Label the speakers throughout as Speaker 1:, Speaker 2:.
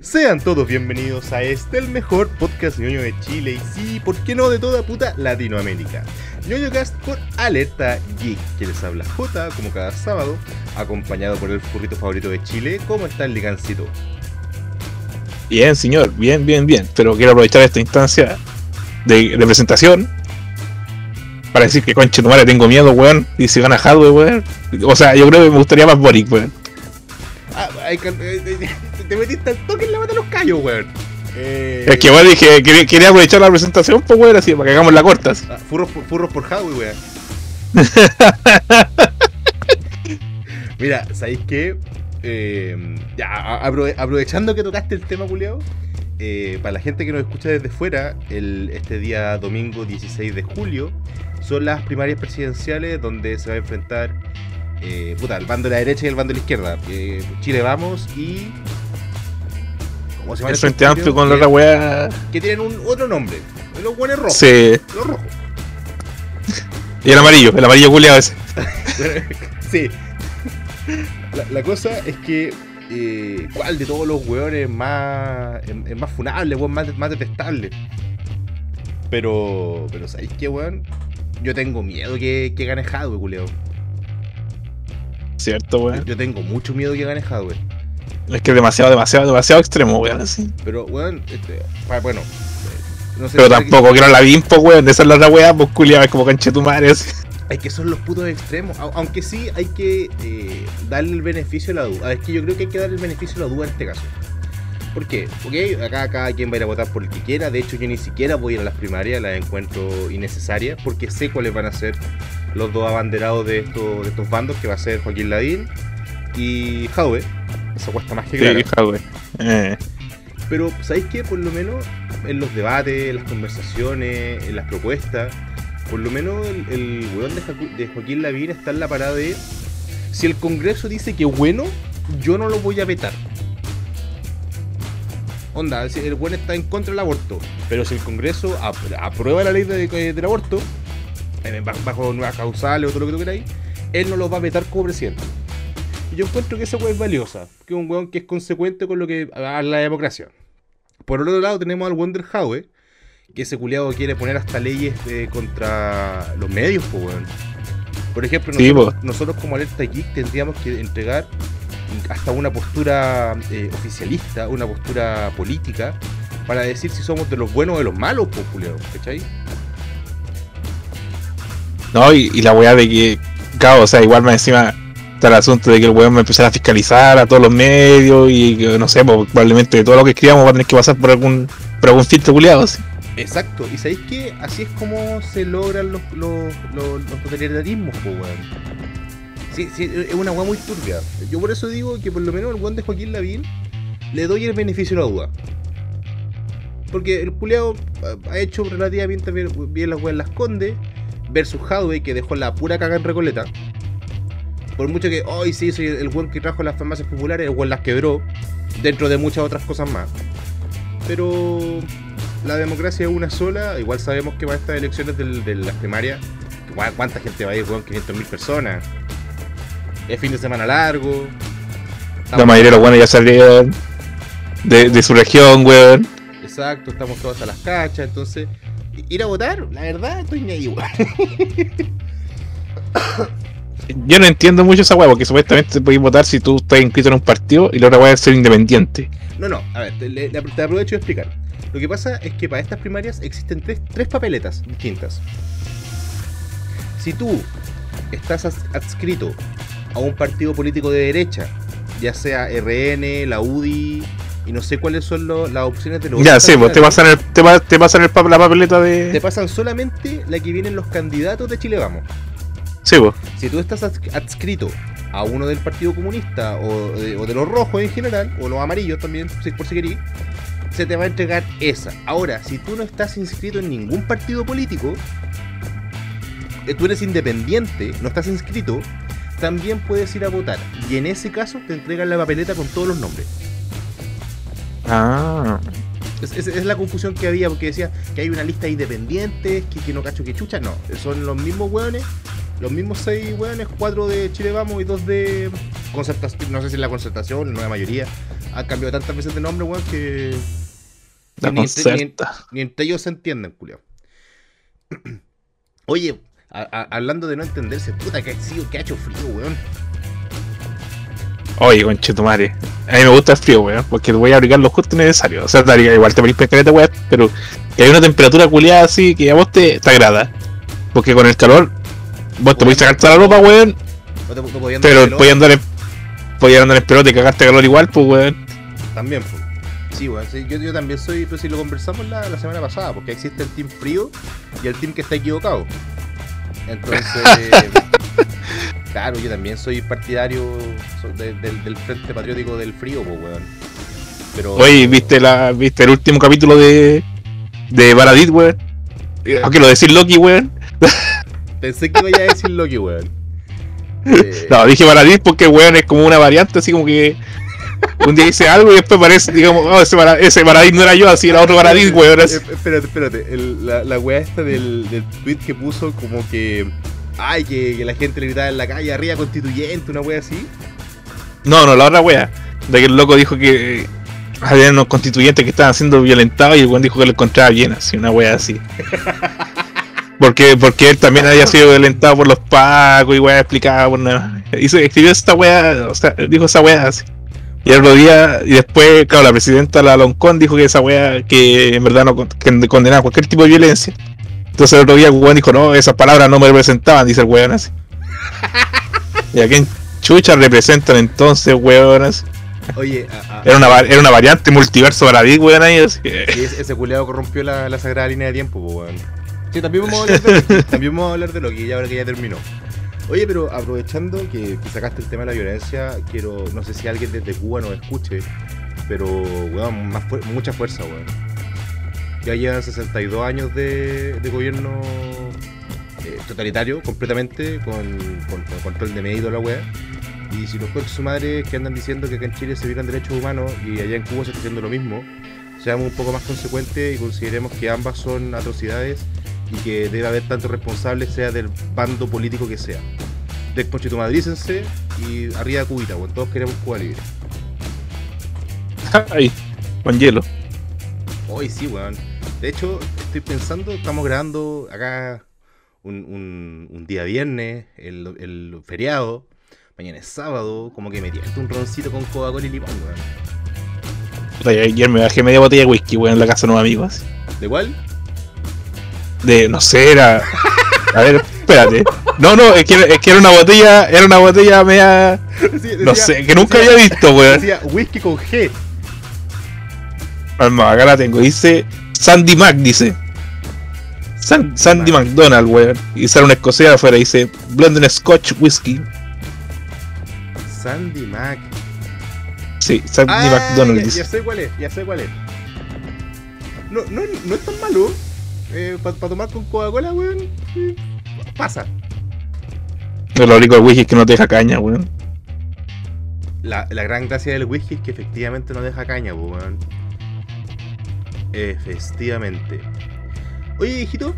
Speaker 1: Sean todos bienvenidos a este, el mejor podcast ñoño de Chile y sí, ¿por qué no de toda puta Latinoamérica? ñoño cast por Alerta Geek, que les habla J como cada sábado, acompañado por el furrito favorito de Chile. ¿Cómo está el ligancito?
Speaker 2: Bien, señor, bien, bien, bien. Pero quiero aprovechar esta instancia de, de presentación para decir que conche tu madre tengo miedo, weón. Y si gana Hadwe, weón. O sea, yo creo que me gustaría más Boric, weón.
Speaker 1: Ah, hay que- eh, eh, te metiste al toque en la mata de los callos, weón. Eh,
Speaker 2: Es que, weón, dije, quería, quería aprovechar la presentación, pues, weón, así, para que hagamos la corta. así.
Speaker 1: ah, furros, por- furros por Howie, weón. Mira, ¿sabéis qué? Eh, ya, aprovechando que tocaste el tema, culiao, eh, para la gente que nos escucha desde fuera, el, este día domingo 16 de julio son las primarias presidenciales donde se va a enfrentar eh, puta, el bando de la derecha y el bando de la izquierda. Chile Vamos y. ¿Cómo se llama
Speaker 2: El Frente? Amplio con la
Speaker 1: Que-
Speaker 2: otra weá.
Speaker 1: Que tienen un otro nombre. Los buenos rojos.
Speaker 2: Sí.
Speaker 1: Los rojos.
Speaker 2: Y el amarillo, el amarillo culiado ese.
Speaker 1: sí. La, la cosa es que. eh, ¿Cuál de todos los hueones es más. es, es más funable, weón? Más, más detestable. Pero. Pero ¿sabéis qué, weón? Yo tengo miedo que, que gane Hadwe, culeo.
Speaker 2: Cierto, weón.
Speaker 1: Yo tengo mucho miedo que gane Hadwe.
Speaker 2: Es que es demasiado, demasiado, demasiado extremo, weón, así.
Speaker 1: Pero, weón, este, bueno. No sé
Speaker 2: Pero tampoco quiero la BIM, pues, weón. De esa es la otra weá, pues, culiado, es como conche tu madre, así.
Speaker 1: Es que son los putos extremos. Au- Aunque sí hay que eh, darle el beneficio de la duda. Es que yo creo que hay que darle el beneficio de la duda en este caso. ¿Por qué? Ok, acá cada quien va a ir a votar por el que quiera. De hecho, yo ni siquiera voy a ir a las primarias, las encuentro innecesarias. Porque sé cuáles van a ser los dos abanderados de estos, de estos bandos, que va a ser Joaquín Ladín y Jaue. Esa cuesta más que
Speaker 2: Sí, hija, weón. Eh.
Speaker 1: Pero, ¿sabéis qué? Por lo menos en los debates, en las conversaciones, en las propuestas, por lo menos el, el weón de, Jacu- de Joaquín Lavín está en la parada de si el Congreso dice que bueno, yo no lo voy a vetar. Onda, si el weón está en contra del aborto, pero si el Congreso ap- aprueba la ley de- de- del aborto, eh, bajo, bajo nuevas causales o todo lo que tú queráis, él no lo va a vetar como presidente. Y yo encuentro que esa weá es valiosa, que es un weón que es consecuente con lo que a la democracia. Por el otro lado tenemos al Wonder Howe, que ese culiado quiere poner hasta leyes eh, contra los medios, pues weón. Por ejemplo,
Speaker 2: Sí,
Speaker 1: nosotros,
Speaker 2: po.
Speaker 1: nosotros como Alerta Geek tendríamos que entregar hasta una postura eh, oficialista, una postura política, para decir si somos de los buenos o de los malos, pues culiado, ¿cachai?
Speaker 2: No, y, y la weá de que, claro, o sea, igual más encima está el asunto de que el weón va a empezar a fiscalizar a todos los medios y no sé, pues, probablemente todo lo que escribamos va a tener que pasar por algún, por algún filtro culiado, así.
Speaker 1: Exacto, y sabéis que así es como se logran los, los, los, totalitarismos, po, weón. Sí, sí, es una weá muy turbia. Yo por eso digo que por lo menos el weón de Joaquín Lavín le doy el beneficio de la duda. Porque el culeado ha hecho relativamente bien, las weas en las condes, versus Hadwe que dejó la pura caga en Recoleta. Por mucho que hoy sí soy el weón que trajo las farmacias populares, el weón las quebró, dentro de muchas otras cosas más. Pero la democracia es una sola. Igual sabemos que para estas elecciones del- de las primarias, ¿cu- ¿cuánta gente va a ir, weón? 500 mil personas. Es fin de semana largo.
Speaker 2: La mayoría de los buenos ya salieron de, de su región, weón.
Speaker 1: Exacto, estamos todos a las cachas. Entonces, ir a votar, la verdad, estoy medio igual.
Speaker 2: Yo no entiendo mucho esa weá, porque supuestamente te podéis votar si tú estás inscrito en un partido y la otra weá es ser independiente.
Speaker 1: No, no, a ver, te, te aprovecho de explicar. Lo que pasa es que para estas primarias existen tres, tres papeletas distintas. Si tú estás adscrito a un partido político de derecha, ya sea RN, la UDI, y no sé cuáles son lo- las opciones de los
Speaker 2: Ya, sí, pues te pasan, el, te, te pasan el la papeleta
Speaker 1: te
Speaker 2: de.
Speaker 1: pasan solamente la que vienen los candidatos de Chile Vamos.
Speaker 2: Sí, pues.
Speaker 1: Si tú estás ads- adscrito a uno del Partido Comunista o de, o de los rojos en general, o los amarillos también, si- por si querís, se te va a entregar esa. Ahora, si tú no estás inscrito en ningún partido político, eh, tú eres independiente, no estás inscrito, también puedes ir a votar. Y en ese caso te entregan la papeleta con todos los nombres.
Speaker 2: Ah.
Speaker 1: Es, es- es la confusión que había porque decía que hay una lista de independientes, que, que no cacho que chucha. No, son los mismos hueones, los mismos seis hueones, cuatro de Chile Vamos y dos de concertación, no sé si es la concertación, la nueva mayoría. han cambiado tantas veces de nombre, weón, que.
Speaker 2: La
Speaker 1: ni, entre, ni, ni entre ellos se entienden, culiao. Oye, a- a- hablando de no entenderse, puta que ha sido, que ha hecho frío, weón.
Speaker 2: Oye, conchetumare. A mí me gusta el frío, weón, porque voy a abrigar lo justo necesario. O sea, daría igual te ponís pescareta, weón, pero que hay una temperatura culiada así que a vos te, te agrada. Porque con el calor, vos te podés sacarte la ropa, weón, pero podías andar en, podías andar en pelote y cagarte calor igual, pues, weón.
Speaker 1: También, pues. Sí, weón. sí, yo, yo también soy, pues si lo conversamos la, la semana pasada, porque existe el team frío y el team que está equivocado. Entonces, claro, yo también soy partidario de- del, Frente Patriótico del Frío, pues, weón. Pero,
Speaker 2: Oye, ¿viste la viste el último capítulo de de Baradit, weón? Eh, Aunque lo decir Loki, weón.
Speaker 1: Pensé que iba a decir Loki, weón. Eh,
Speaker 2: No, dije Baradit porque weón es como una variante, así como que un día dice algo y después parece, digamos, oh, ese, Bara- ese no era yo, así era otro Baradit, weón. así.
Speaker 1: Espérate, espérate. el- la, la weá esta del, del tweet que puso como que. Ay, que, que la gente le gritaba en la calle arriba constituyente, una weá así.
Speaker 2: No, no, la otra wea. De que el loco dijo que había unos constituyentes que estaban siendo violentados y el weón dijo que lo encontraba bien, así, una wea así. Porque, porque él también había sido violentado por los pacos y wea explicaba por nada. Hizo, escribió esta wea, o sea, dijo esa wea así. Y el otro día, y después, claro, la presidenta la Loncón dijo que esa wea, que en verdad no que condenaba cualquier tipo de violencia. Entonces el otro día el weón dijo, no, esas palabras no me representaban, dice el weón así. ¿Y a quién chucha representan entonces, weón? así?
Speaker 1: Oye, a- a-
Speaker 2: Era una, era una variante multiverso para ti, weón, ahí. así
Speaker 1: ese, ese culeado corrompió la, la sagrada línea de tiempo, pues, weón. Sí, también vamos a hablar de. También vamos Loki, ya ahora que ya terminó. Oye, pero aprovechando que, sacaste el tema de la violencia, quiero, no sé si alguien desde Cuba nos escuche, pero, weón, mucha fuerza, weón. Ya llevan 62 años de, gobierno eh, totalitario, completamente, con, con- con control de medido la weá. Y si los coches su madre que andan diciendo que acá en Chile se violan derechos humanos y allá en Cuba se está haciendo lo mismo, seamos un poco más consecuentes y consideremos que ambas son atrocidades y que debe haber tanto responsables, sea del bando político que sea. Desconchitumadrícense y arriba Cubita, weón. Todos queremos Cuba libre.
Speaker 2: Ay, con hielo.
Speaker 1: Hoy sí, weón. De hecho, estoy pensando, estamos grabando acá un, un- un día viernes, el, el feriado. Mañana es sábado, como que me tiento un roncito con Coca-Cola y limón, weón.
Speaker 2: Ayer me bajé media botella de whisky, weón, en la casa de unos amigos.
Speaker 1: ¿De cuál?
Speaker 2: De, no sé, era. A ver, espérate. No, no, es que, es que era una botella, era una botella media.
Speaker 1: Decía-
Speaker 2: No
Speaker 1: decía-
Speaker 2: sé, que nunca
Speaker 1: decía-
Speaker 2: había visto, weón.
Speaker 1: Decía whisky con G.
Speaker 2: Alma, acá la tengo. Dice Sandy Mac, dice. San- Sandy
Speaker 1: Mac.
Speaker 2: McDonald, weón. Y sale una escocesa afuera, dice Blending Scotch Whisky.
Speaker 1: Sandy Mac.
Speaker 2: Sí, Sandy
Speaker 1: Ah,
Speaker 2: McDonald
Speaker 1: ya,
Speaker 2: dice.
Speaker 1: ya sé cuál es, ya sé cuál es. No, no, no es tan malo. Para tomar con Coca-Cola, weón. eh, Pasa.
Speaker 2: Lo rico del whisky es que no te deja caña, weón.
Speaker 1: La, la gran gracia del whisky es que efectivamente no deja caña, weón. Efectivamente. Oye, viejito,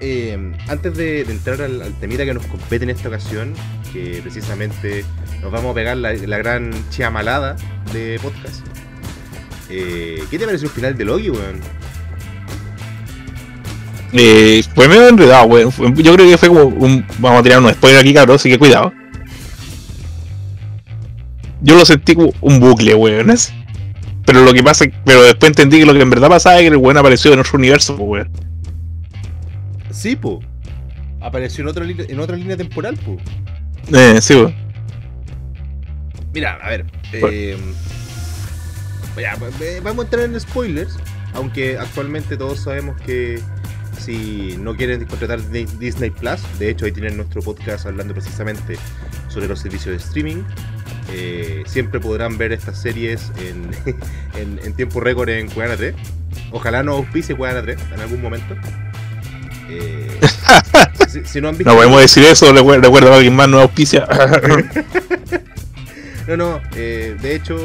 Speaker 1: eh, antes de, de entrar al, al temita que nos compete en esta ocasión, que precisamente nos vamos a pegar la, la gran chiamalada de podcast. eh, ¿Qué te pareció el final de Loki, weón?
Speaker 2: Eh, fue medio enredado, weón. Fue- Yo creo que fue como un. Vamos a tirar un spoiler aquí, cabrón, así que cuidado. Yo lo sentí como un bucle, weón. así. Pero lo que pasa, pero después entendí que lo que en verdad pasaba es que el weón apareció en otro universo, pues, weón.
Speaker 1: Sí, po. Apareció en otra, línea- en otra línea temporal, po.
Speaker 2: Eh, sí, weón.
Speaker 1: Mira, a ver. eh, ya, pues, eh, vamos a entrar en spoilers. Aunque actualmente todos sabemos que si no quieren contratar Di- Disney Plus, de hecho ahí tienen nuestro podcast hablando precisamente sobre los servicios de streaming. eh, siempre podrán ver estas series en, en, en tiempo récord en Cuevana 3. Ojalá no auspice Cuevana 3 en algún momento. Eh, si, si no han visto.
Speaker 2: No podemos decir eso, recuerda, a alguien más, no auspicia.
Speaker 1: No, no, eh, de hecho,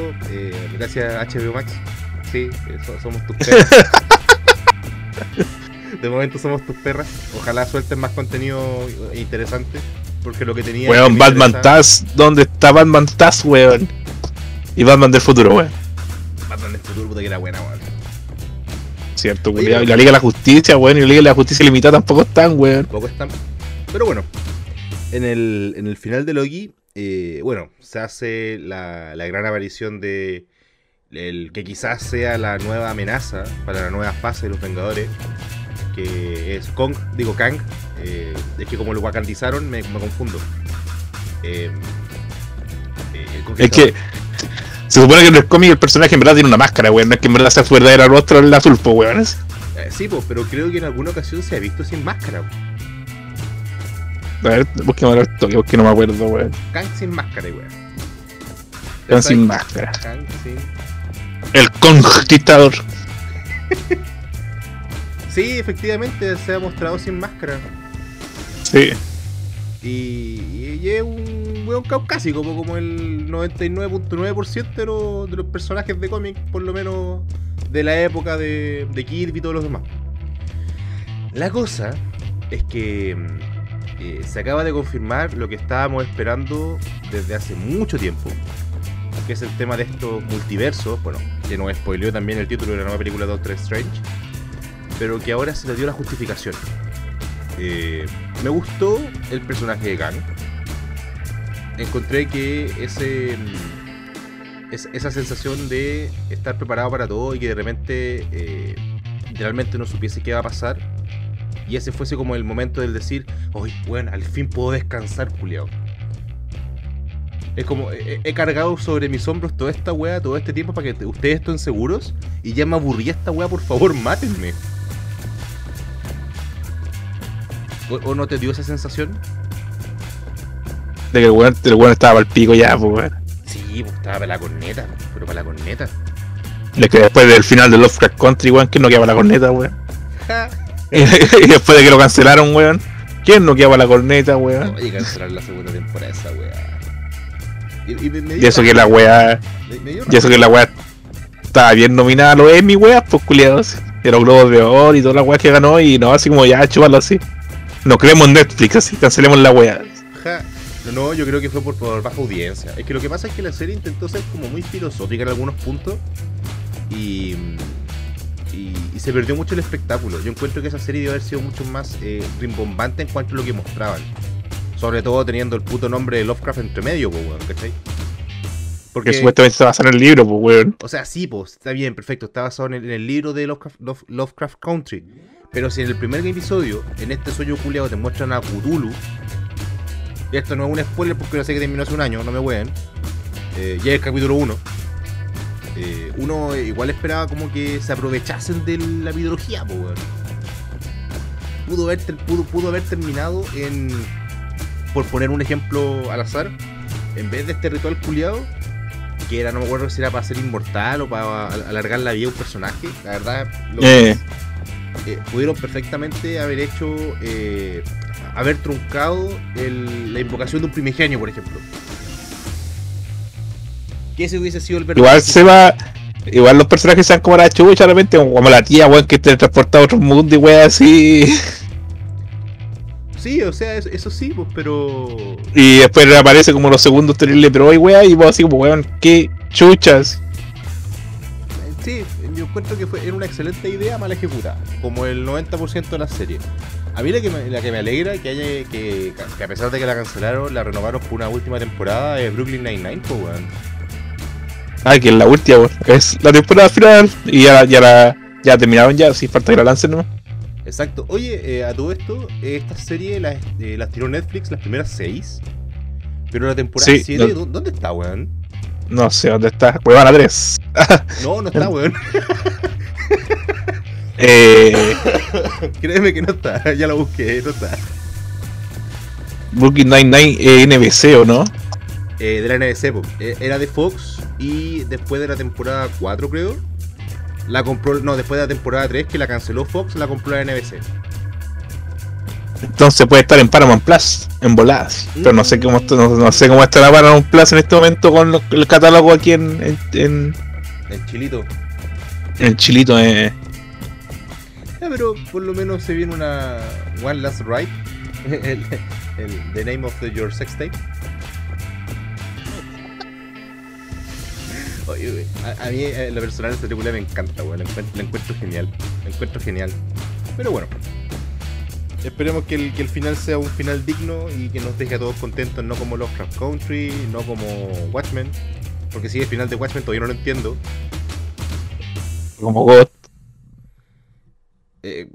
Speaker 1: gracias a HBO Max, sí, so- somos tus. De momento somos tus perras. Ojalá suelten más contenido interesante, porque lo que tenía. que
Speaker 2: weón,
Speaker 1: me
Speaker 2: Batman
Speaker 1: interesa-
Speaker 2: Taz, ¿dónde está Batman Taz, weón? Y Batman del futuro, weón.
Speaker 1: Batman del futuro, puta que era buena, weón.
Speaker 2: Cierto,
Speaker 1: Oye,
Speaker 2: culiao. Y
Speaker 1: pero-
Speaker 2: la Liga de la Justicia, weón. Y la Liga de la Justicia Limitada tampoco están, weón.
Speaker 1: Tampoco están. Pero bueno, en el, en el final de Loki, eh, bueno, se hace la, la gran aparición de el que quizás sea la nueva amenaza para la nueva fase de los Vengadores, que es Kong, digo Kang, eh, es que como lo wakandizaron me, me confundo. Eh, eh,
Speaker 2: Es que se supone que en el cómic el personaje en verdad tiene una máscara, weón. No es que en verdad sea su verdadero rostro el azul, pues, weón.
Speaker 1: Eh, sí, pues, pero creo que en alguna ocasión se ha visto sin máscara.
Speaker 2: A ver, busquemos el toque, porque no me acuerdo, weón.
Speaker 1: Kang sin máscara, weón.
Speaker 2: Kang sin máscara.
Speaker 1: Kang sin
Speaker 2: El conquistador.
Speaker 1: Sí, efectivamente se ha mostrado sin máscara.
Speaker 2: Sí.
Speaker 1: Y, y es un weón caucásico, como el 99.9% de los, de los personajes de cómic, por lo menos de la época de, de Kirby y todos los demás. La cosa es que mm, eh, se acaba de confirmar lo que estábamos esperando desde hace mucho tiempo, que es el tema de estos multiversos, bueno, que nos spoileó también el título de la nueva película Doctor Strange, pero que ahora se le dio la justificación. Eh, me gustó el personaje de Kang. Encontré que ese mm, es- esa sensación de estar preparado para todo y que de repente eh, realmente no supiese qué va a pasar. Y ese fuese como el momento del decir, hoy, bueno, al fin puedo descansar, culiao. Es como, he, he cargado sobre mis hombros toda esta wea todo este tiempo para que te- ustedes estén seguros y ya me aburrí esta wea, por favor, mátenme. ¿O, o no te dio esa sensación?
Speaker 2: De que el weón, el weón estaba para el pico ya, pues, weón.
Speaker 1: Sí, pues estaba para la corneta, pero para la corneta.
Speaker 2: De que después del final de Lovecraft Country, weón, ¿quién no queda para la corneta, weón? Y después de que lo cancelaron, weón, ¿quién no queda para la corneta, weón?
Speaker 1: Oye, cancelar la segunda temporada esa weá. Y, y me, me
Speaker 2: Y
Speaker 1: dio
Speaker 2: eso que la weá, y eso que la weá estaba bien nominada a los Emmy, weón, pues culiados. De los Globos de Oro y todas las weas que ganó, y no, así como ya, chúpalo así. No creemos en Netflix, así, cancelemos la weá.
Speaker 1: Ja. No, no, yo creo que fue por, por baja audiencia. Es que lo que pasa es que la serie intentó ser como muy filosófica en algunos puntos y, y, y se perdió mucho el espectáculo. Yo encuentro que esa serie debe haber sido mucho más eh, rimbombante en cuanto a lo que mostraban. Sobre todo teniendo el puto nombre de Lovecraft entre medio, pues, weón, ¿cachai?
Speaker 2: Porque supuestamente se basa en el libro, pues weón.
Speaker 1: O sea, sí, pues, está bien, perfecto. Está basado en el, en el libro de Lovecraft, Love- Lovecraft Country. Pero si en el primer episodio, en este sueño culiado, te muestran a Cthulhu. y Esto no es un spoiler porque yo sé que terminó hace un año, no me hueen. Eh, ya es el capítulo 1. uno igual esperaba como que se aprovechasen de la mitología, pues, weón. Pudo haber, pudo, pudo haber terminado en. Por poner un ejemplo al azar, en vez de este ritual culiado, que era, no me acuerdo si era para ser inmortal o para al- alargar la vida de un personaje. La verdad, lo
Speaker 2: Eh.
Speaker 1: Eh, pudieron perfectamente haber hecho, eh, haber truncado el- la invocación de un primigenio, por ejemplo. Que ese hubiese sido el verdadero.
Speaker 2: Igual se va. Igual los personajes sean como la chucha, de repente, como la tía, weón, que te transporta a otro mundo y weón así.
Speaker 1: Sí, o sea, eso, eso sí, pues, pero.
Speaker 2: Y después reaparece como los segundos terribles, pero hoy weón, y vos así como weón, qué chuchas.
Speaker 1: Encuentro que fue, era una excelente idea mal ejecutada, como el 90% de la serie. A mí la que me, la que me alegra que haya que, que a pesar de que la cancelaron, la renovaron por una última temporada es Brooklyn Nine-Nine, pues weón.
Speaker 2: Ay, que es la última, weón. Es la temporada final y ya, ya la. Ya terminaron ya, si falta que la lancen nomás.
Speaker 1: Exacto. Oye, eh, a todo esto, esta serie las eh, las tiró Netflix las primeras seis. Pero la temporada
Speaker 2: Sí,
Speaker 1: 7,
Speaker 2: no-
Speaker 1: ¿dó- ¿dónde está, weón?
Speaker 2: No sé dónde está. Weón a 3.
Speaker 1: No, no está, weón.
Speaker 2: Eh,
Speaker 1: Créeme que no está, ya lo busqué, no está.
Speaker 2: Brooklyn Nine-Nine eh, NBC, ¿o no?
Speaker 1: Eh, de la NBC. Eh, era de Fox y después de la temporada 4, creo, la compró, no, después de la temporada 3 que la canceló Fox, la compró la NBC.
Speaker 2: Entonces puede estar en Paramount Plus, en voladas. Pero no sé cómo no, no sé cómo estará Paramount Plus en este momento con lo- el catálogo aquí en, en, en,
Speaker 1: El chilito.
Speaker 2: en Chilito. Eh.
Speaker 1: Ya, pero por lo menos se viene una One Last Ride. El, el- the name of the, your sex tape. Oye, eh, a, a mí eh, la personal esta película me encanta, weón. La, encuent- la encuentro genial. La encuentro genial. Pero bueno. Esperemos que el, que el final sea un final digno y que nos deje a todos contentos, no como Lovecraft Country, no como Watchmen. Porque si el final de Watchmen todavía no lo entiendo.
Speaker 2: Como God.
Speaker 1: Eh,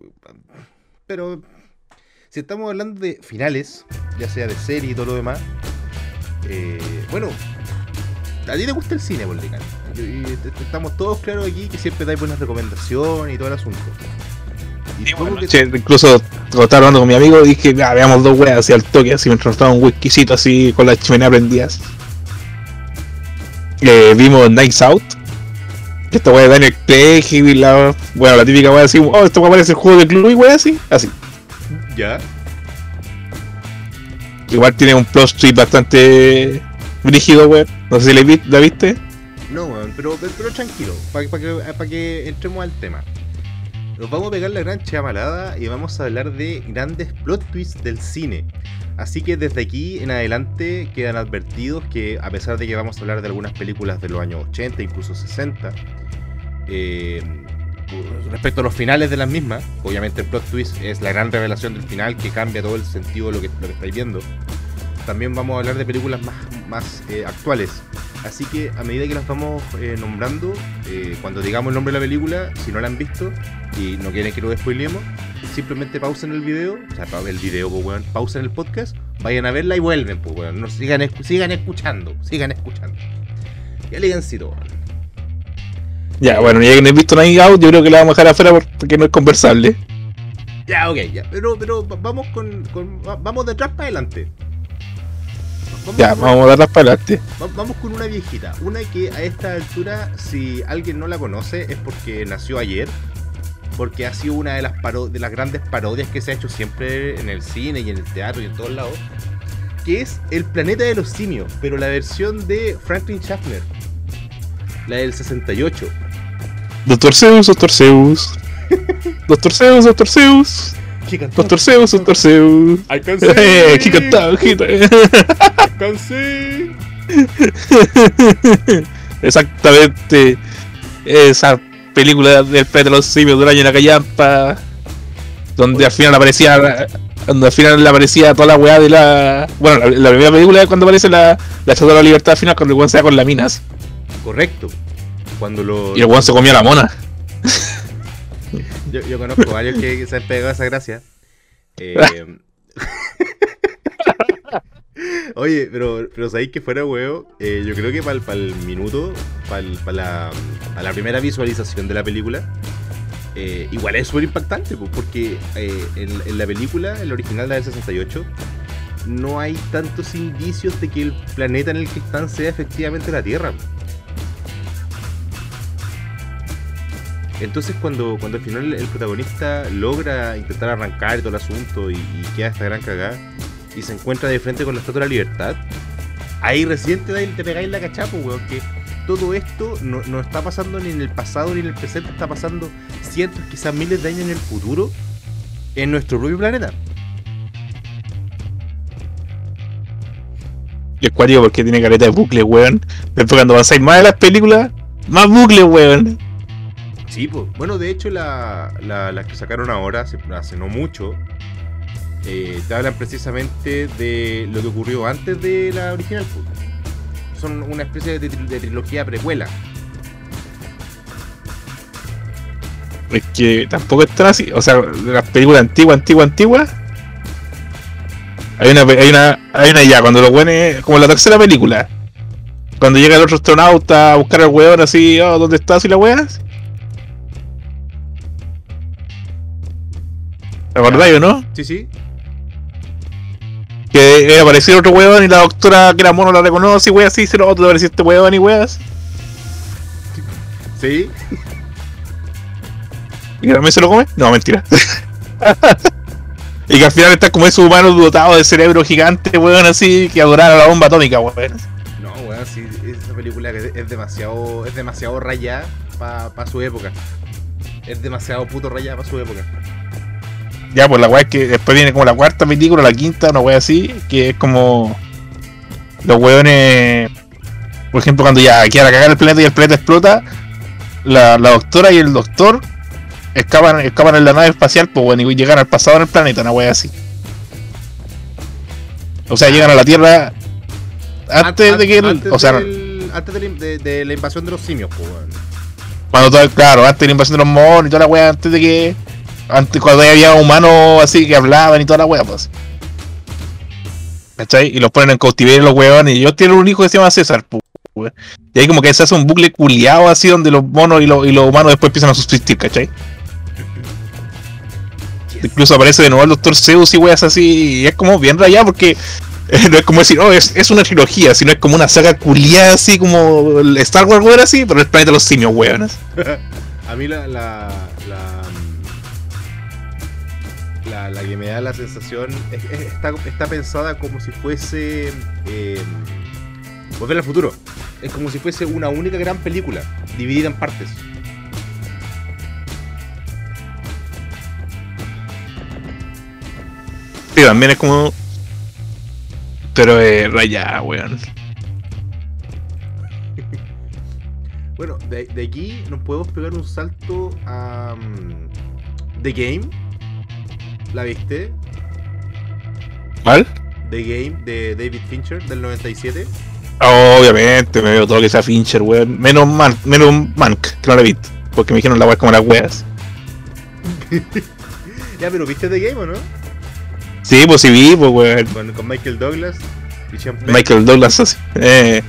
Speaker 1: pero si estamos hablando de finales, ya sea de serie y todo lo demás, eh, bueno, a ti te gusta el cine, Volcán. Estamos todos claros aquí que siempre dais buenas recomendaciones y todo el asunto.
Speaker 2: Sí, bueno, che, incluso cuando estaba hablando con mi amigo dije, "Ah, veamos dos weas así al toque, así mientras nos tomaba un whiskycito así con la chimenea prendidas. Eh, vimos Nights Out. Esta wea de Daniel Craig y la, bueno, la típica wea así, oh, esta wea parece el juego de club y wea así, así.
Speaker 1: ya,
Speaker 2: Igual tiene un plot twist bastante rígido, wea. No sé si la, vi- la viste.
Speaker 1: no, weón, pero, pero, tranquilo, para que, pa' que entremos al tema. Nos vamos a pegar la gran chamalada y vamos a hablar de grandes plot twists del cine. Así que desde aquí en adelante quedan advertidos que a pesar de que vamos a hablar de algunas películas de los años 80, incluso 60, eh, respecto a los finales de las mismas, obviamente el plot twist es la gran revelación del final que cambia todo el sentido de lo que, lo que estáis viendo. También vamos a hablar de películas más, más eh, actuales. Así que a medida que las vamos eh, nombrando, eh, cuando digamos el nombre de la película, si no la han visto y no quieren que lo spoilemos, simplemente pausen el video, o sea, el video, pues, weón, pausen el podcast, vayan a verla y vuelven, pues, weón. No, sigan, sigan escuchando, sigan escuchando. Y elegancito, weón.
Speaker 2: Ya, bueno, ya que no he visto Night Out, yo creo que la vamos a dejar afuera porque no es conversable.
Speaker 1: Ya, ok, ya. Pero, pero va- vamos con, con- va- vamos de atrás para adelante. Vamos
Speaker 2: Ya,
Speaker 1: con-
Speaker 2: vamos a darlas para adelante.
Speaker 1: Va- Vamos con una viejita, una que a esta altura, si alguien no la conoce, es porque nació ayer, porque ha sido una de las, paro- de las grandes parodias que se ha hecho siempre en el cine y en el teatro y en todos lados, que es El planeta de los simios, pero la versión de Franklin Schaffner, la del 68.
Speaker 2: Doctor Zeus, Doctor Zeus. Doctor Zeus, Doctor Zeus. Zeus, Doctor Zeus.
Speaker 1: I can
Speaker 2: Eh,
Speaker 1: can see.
Speaker 2: Exactamente. Esa película del planeta de los simios del año en la callampa. Donde al final aparecía. Donde al final le aparecía toda la weá de la. Bueno, la, la primera película es cuando aparece la, la estatua de la libertad al final cuando el weón se va con la minas.
Speaker 1: Correcto. Cuando lo...
Speaker 2: Y el weón se comía la mona.
Speaker 1: Yo, yo conozco varios que se han pegado esa gracia. Eh, Oye, pero, pero sabéis que fuera huevo, eh, yo creo que para el, minuto, para la, pa' primera visualización de la película, eh, igual es súper impactante, porque eh, en, en la película, en la original, la del 68, no hay tantos indicios de que el planeta en el que están sea efectivamente la Tierra. Entonces cuando, cuando al final el protagonista logra intentar arrancar todo el asunto y, queda esta gran cagada y se encuentra de frente con la Estatua de la Libertad, ahí recién te, te pegáis la cachapo, weón, que todo esto no, no está pasando ni en el pasado ni en el presente, está pasando cientos, quizás miles de años en el futuro en nuestro propio planeta.
Speaker 2: Y es cuático porque tiene careta de bucle, weón. Después cuando avanzáis más de las películas, más bucle, weón.
Speaker 1: Sí, pues. Bueno, de hecho, la, la, las que sacaron ahora, hace, hace no mucho, eh, te hablan precisamente de lo que ocurrió antes de la original. pues. Son una especie de, tri- de trilogía precuela.
Speaker 2: Es que tampoco es tan así. O sea, las películas antiguas, antiguas, antiguas. Hay una, hay una, hay una ya, cuando los weones, como la tercera película. Cuando llega el otro astronauta a buscar al weón así, oh, ¿dónde estás? Y la weá. ¿Te acordáis o no?
Speaker 1: Sí, sí.
Speaker 2: Que eh, apareció otro weón y la doctora que era mono la reconoce y weá así, se lo otro apareció este weón y weas.
Speaker 1: Sí.
Speaker 2: ¿Y que también se lo come? No, mentira. y que al final está como esos humanos dotados de cerebro gigante, weón, así, que adoraron la bomba atómica, weón.
Speaker 1: No, weón, sí, esa película que es demasiado, es demasiado rayada para su época. Es demasiado puto rayada para su época.
Speaker 2: Ya, pues la weá es que después viene como la cuarta película, la quinta, una weá así, que es como los weones por ejemplo, cuando ya quiera cagar el planeta y el planeta explota, la, la doctora y el doctor escapan, escapan en la nave espacial, pues bueno, y llegan al pasado en el planeta, una wea así. O sea, llegan a la Tierra antes
Speaker 1: An-
Speaker 2: de que. el-
Speaker 1: antes
Speaker 2: o sea,
Speaker 1: del- antes de la, de- de la invasión de los simios, pues, weón.
Speaker 2: cuando todo, claro, antes de la invasión de los monos y toda la wea, antes de que. Antes, cuando había humanos así que hablaban y toda la wea, pues. ¿Cachai? Y los ponen en cautiverio los weones. Y yo tengo un hijo que se llama César, pues, weón. Y ahí como que se hace un bucle culiado así donde los monos y, los- humanos después empiezan a subsistir, ¿cachai? Incluso aparece de nuevo el Doctor Zeus y weas así. Y es como bien rayado porque no es como decir, oh, es, una trilogía, sino es como una saga culiada así como Star Wars, weón, así, pero el planeta de los simios, weones.
Speaker 1: A mí la, la que me da la sensación es- es- está, está pensada como si fuese eh, Volver al futuro. Es como si fuese una única gran película, dividida en partes.
Speaker 2: Sí, también es como. Pero eh, rayada, weón.
Speaker 1: Bueno, de, de aquí nos podemos pegar un salto a mm, The Game. ¿La viste?
Speaker 2: ¿Mal?
Speaker 1: The Game de David Fincher del 97.
Speaker 2: Obviamente, me veo todo que sea Fincher, weón. Menos man, menos Mank, que no la he visto. Porque me dijeron la weá como las weas.
Speaker 1: Ya, pero ¿viste The Game o no?
Speaker 2: Sí, pues sí vi, pues weón.
Speaker 1: Con, con Michael Douglas y.
Speaker 2: Michael Douglas así. Eh,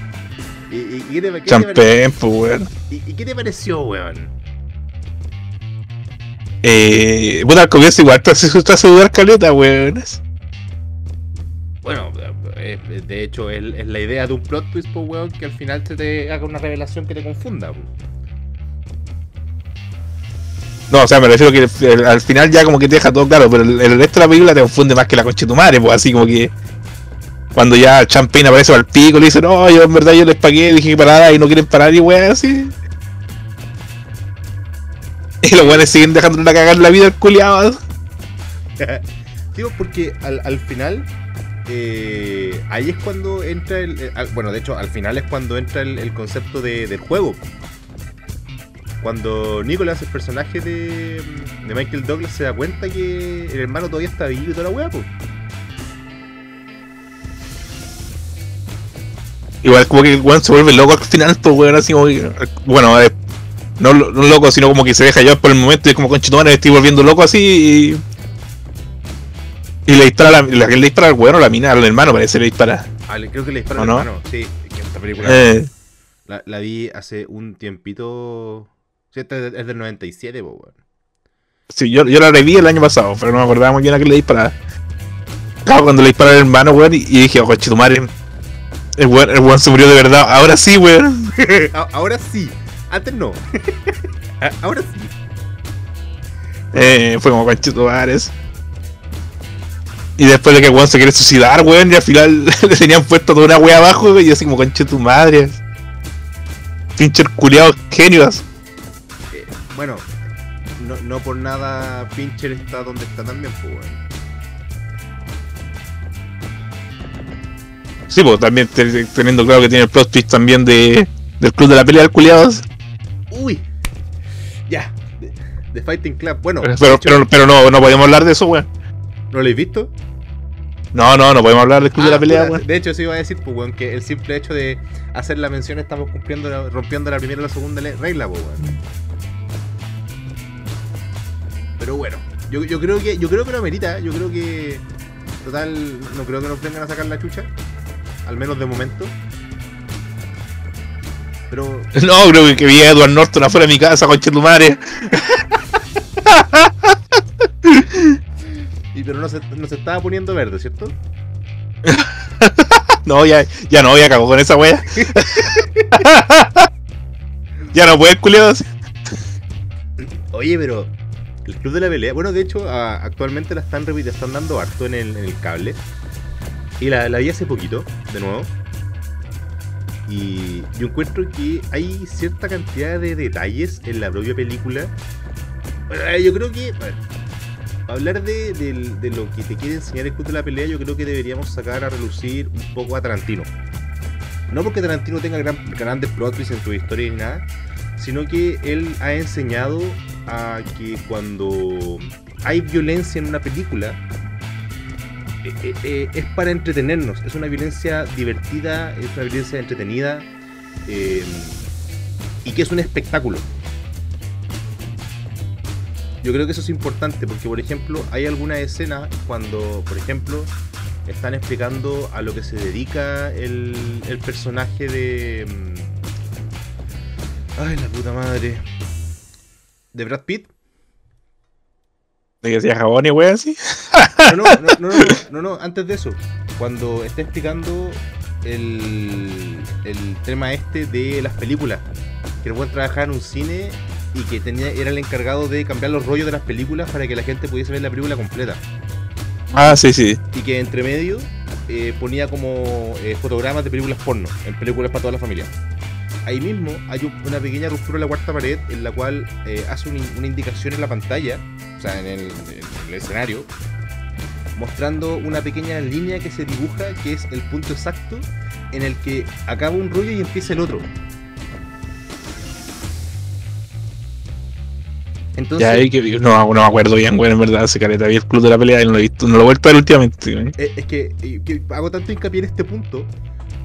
Speaker 1: ¿Y, y- y qué te, qué te
Speaker 2: Sean
Speaker 1: pare-
Speaker 2: Penn, pues weón.
Speaker 1: y- y qué te pareció, weón?
Speaker 2: Eh, puta, al comienzo igual te hace, te hace dudar caleta, weón.
Speaker 1: Bueno, eh, de hecho es, es la idea de un plot twist, pues, weón, que al final te, te haga una revelación que te confunda. pues.
Speaker 2: No, o sea, me refiero que el- el- al final ya como que te deja todo claro, pero el, el resto de la película te confunde más que la concha de tu madre, pues así como que cuando ya Champagne aparece al pico, le dice, no, yo en verdad yo les pagué, dije que parara y no quieren parar y weón así. Y los weones siguen dejando la cagar la vida al culiado.
Speaker 1: Digo, porque al, al final, eh, ahí es cuando entra el. eh, al- bueno, de hecho, al final es cuando entra el, el concepto de- del juego. Cuando Nicholas, el personaje de, de Michael Douglas, se da cuenta que el hermano todavía está vivo y toda la weá, pues.
Speaker 2: Igual como que el weón se vuelve loco al final, pues weón, así como que, bueno, no, no loco, sino como que se deja llevar por el momento y es como concha de tu madre, me estoy volviendo loco así y. Y le dispara, la, que le dispara al weón o la mina, al hermano parece le dispara.
Speaker 1: Ah, le- creo que le dispara
Speaker 2: ¿O
Speaker 1: al
Speaker 2: no?
Speaker 1: hermano. Sí, esta película
Speaker 2: Eh,
Speaker 1: la, la vi hace un tiempito. Sí, esta es del 97, pues, weón.
Speaker 2: sí, yo, yo la reví el año pasado, pero no me acordaba muy bien a qué le dispara. Claro, cuando le dispara al hermano, weón, y, y dije, oh, tu madre. El weón, el weón se murió de verdad. Ahora sí, weón.
Speaker 1: Ahora sí, antes no. Ahora sí.
Speaker 2: Eh, fue como conche tu madre. eso. Y después de que weón se quiere suicidar, weón, y al final le tenían puesto toda una wea abajo, y yo así como conche tu madre. Pincher culiados genios.
Speaker 1: Eh, bueno, no, no por nada Pincher está donde está también, pues, weón.
Speaker 2: Sí, pues también te- teniendo claro que tiene el plot twist también de, del club de la pelea de culiados.
Speaker 1: Uy, ya. The, The Fighting Club. Bueno,
Speaker 2: Pero, pero,
Speaker 1: hecho,
Speaker 2: pero, pero no, no podemos hablar de eso, weón.
Speaker 1: ¿no lo habéis visto?
Speaker 2: No, no, no podemos hablar del club de
Speaker 1: Ah,
Speaker 2: la pelea,
Speaker 1: puta,
Speaker 2: weón.
Speaker 1: de hecho, eso iba a decir, pues, weón, que el simple hecho de hacer la mención estamos cumpliendo, la- rompiendo la primera y la segunda regla, pues, weón. Pero bueno, yo, yo creo que yo creo que lo amerita, yo creo que total no creo que nos vengan a sacar la chucha, al menos de momento. Pero
Speaker 2: No, creo que, que vi a Edward Norton afuera de mi casa, conche tu madre.
Speaker 1: y pero no se, no se estaba poniendo verde, ¿cierto?
Speaker 2: No, ya, ya no, ya cagó con esa wea. ya no puede, culiado.
Speaker 1: Oye, pero el club de la pelea, bueno, de hecho, a- actualmente la están, la están dando harto en el, en el cable. Y la, la vi hace poquito, de nuevo. Y yo encuentro que hay cierta cantidad de detalles en la propia película. Bueno, eh, yo creo que, hablar de, de lo que te quiere enseñar el club de la pelea, yo creo que deberíamos sacar a relucir un poco a Tarantino. No porque Tarantino tenga gran, grandes plot twists en su historia ni nada, sino que él ha enseñado a que cuando hay violencia en una película, eh, eh, es para entretenernos. Es una violencia divertida, es una violencia entretenida eh, y que es un espectáculo. Yo creo que eso es importante porque, por ejemplo, hay alguna escena cuando, por ejemplo, están explicando a lo que se dedica el, personaje de... mm, Ay, la puta madre. De Brad Pitt.
Speaker 2: De que sea jabón y weón así.
Speaker 1: No, no, no, no, no, antes de eso. Cuando está explicando el, el tema este de las películas. Que el buen trabajaba en un cine y que tenía, era el encargado de cambiar los rollos de las películas para que la gente pudiese ver la película completa.
Speaker 2: Ah, sí, sí.
Speaker 1: Y que entre medio eh, ponía como eh, fotogramas de películas porno, en películas para toda la familia. Ahí mismo hay un- una pequeña ruptura en la cuarta pared en la cual eh, hace una, una indicación en la pantalla, o sea, en el, en el escenario, mostrando una pequeña línea que se dibuja, que es el punto exacto en el que acaba un rollo y empieza el otro. Entonces,
Speaker 2: Ya ahí que no, no me acuerdo bien, weón, en verdad, ese careta. Vi el club de la pelea y no lo he visto, no lo he vuelto a ver últimamente.
Speaker 1: Eh, Es que, eh, que hago tanto hincapié en este punto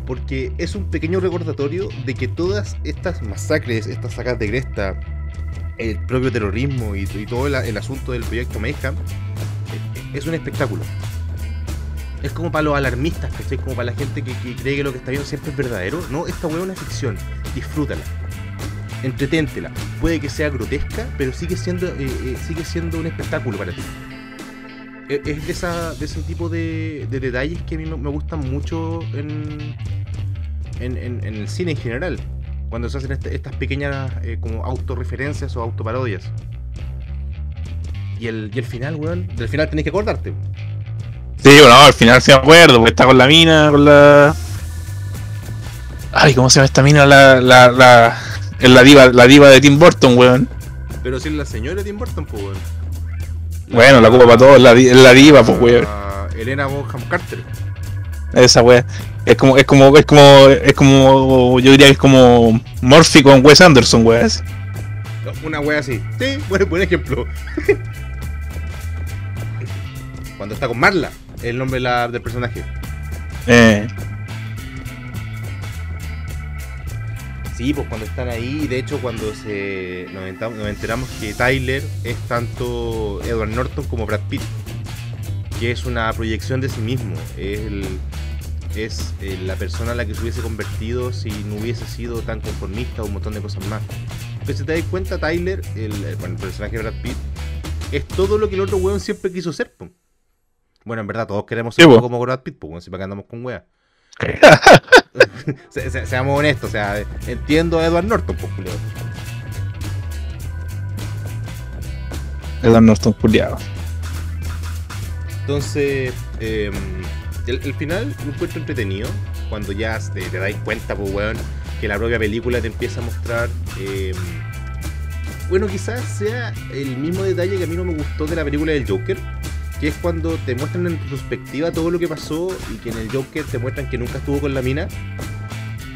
Speaker 1: porque es un pequeño recordatorio de que todas estas masacres, estas sacas de cresta, el propio terrorismo y, y todo el, el asunto del proyecto Mayhem es un espectáculo. Es como para los alarmistas, ¿cachai? Como para la gente que, cree que lo que está viendo siempre es verdadero. No, esta hueá es una ficción. Disfrútala. Entreténtela. Puede que sea grotesca, pero sigue siendo, eh, eh, sigue siendo un espectáculo para ti e- es de, esa, de ese tipo de, de detalles que a mí me, gustan mucho en- en el cine en general. Cuando se hacen este- estas pequeñas eh, como autorreferencias o autoparodias. Y el, y el final, weón, del final tenés que acordarte.
Speaker 2: Sí, bueno, al final sí me acuerdo, porque está con la mina, con la. Ay, ¿cómo se llama esta mina? La, la, la, es la diva, la diva de Tim Burton, weón.
Speaker 1: Pero si es la señora Tim Burton, pues, weón.
Speaker 2: Bueno, la culpa para todos, la, la diva, pues, weón.
Speaker 1: Elena Bonham Carter.
Speaker 2: Esa weón. Es como, es como, es como, es como, yo diría que es como Murphy con Wes Anderson, weón.
Speaker 1: Una wea así. Sí, buen, buen ejemplo. Cuando está con Marla, el nombre la- del personaje.
Speaker 2: Eh,
Speaker 1: Sí, pues cuando están ahí, de hecho cuando se nos, enta- nos enteramos que Tyler es tanto Edward Norton como Brad Pitt, que es una proyección de sí mismo, es, el- es eh, la persona a la que se hubiese convertido si no hubiese sido tan conformista o un montón de cosas más. Pero si te das cuenta, Tyler, el, el- bueno, el personaje de Brad Pitt, es todo lo que el otro weón siempre quiso ser. po. Bueno, en verdad todos queremos ser como Brad Pitt, pues, si para qué andamos con weas. Se- se- seamos honestos, o sea, entiendo a Edward Norton, pues, culiao.
Speaker 2: Edward Norton, culiado.
Speaker 1: Entonces, eh, el, el final lo encuentro entretenido. Cuando ya te, te dais cuenta, pues, weón, que la propia película te empieza a mostrar. eh, bueno, quizás sea el mismo detalle que a mí no me gustó de la película del Joker. Que es cuando te muestran en retrospectiva todo lo que pasó y que en el Joker te muestran que nunca estuvo con la mina.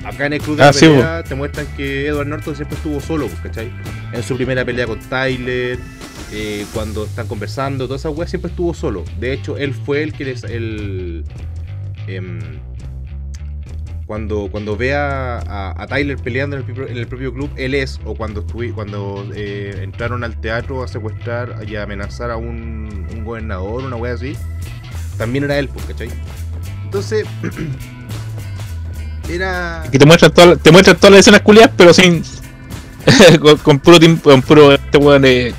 Speaker 1: Acá en el club de
Speaker 2: Ah,
Speaker 1: la
Speaker 2: sí,
Speaker 1: pelea te muestran que Edward Norton siempre estuvo solo, ¿cachai? En su primera pelea con Tyler, eh, cuando están conversando, toda esa weá siempre estuvo solo. De hecho, él fue el que les. El, em, cuando, cuando ve a, a- Tyler peleando en el, propio- club, él es, o cuando estuvi- cuando eh, entraron al teatro a secuestrar y a amenazar a un, gobernador, una wea así, también era él, pues, ¿cachai? Entonces, era.
Speaker 2: Y te muestran todas te muestran todas las escenas culiadas, pero sin. con, puro tim- con puro este weón de.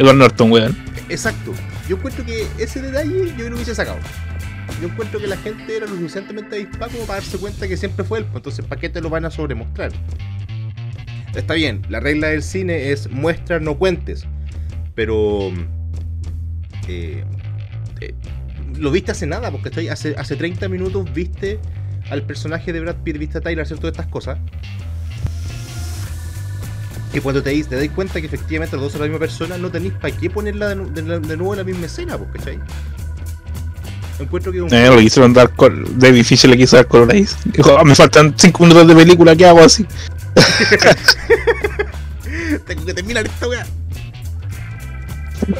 Speaker 2: Edward Norton, weón.
Speaker 1: Exacto. Yo encuentro que ese detalle yo no lo hubiese sacado. Yo encuentro que la gente era lo suficientemente avispada como para darse cuenta que siempre fue él. pues, Entonces, ¿para qué te lo van a sobremostrar? Está bien, la regla del cine es muestra, no cuentes. Pero. eh, eh, lo viste hace nada, porque estoy hace, hace 30 minutos viste al personaje de Brad Pitt, viste a Tyler hacer todas estas cosas. Que cuando te, te das cuenta que efectivamente los dos son la misma persona, no tenéis para qué ponerla de, de de nuevo en la misma escena, pues, ¿cachai? Encuentro que un
Speaker 2: Eh, le quisieron dar col- David Fisher le quiso dar color ahí. Dijo, "Ah, me faltan 5 minutos de película, ¿qué hago así?
Speaker 1: Tengo que terminar esta weá.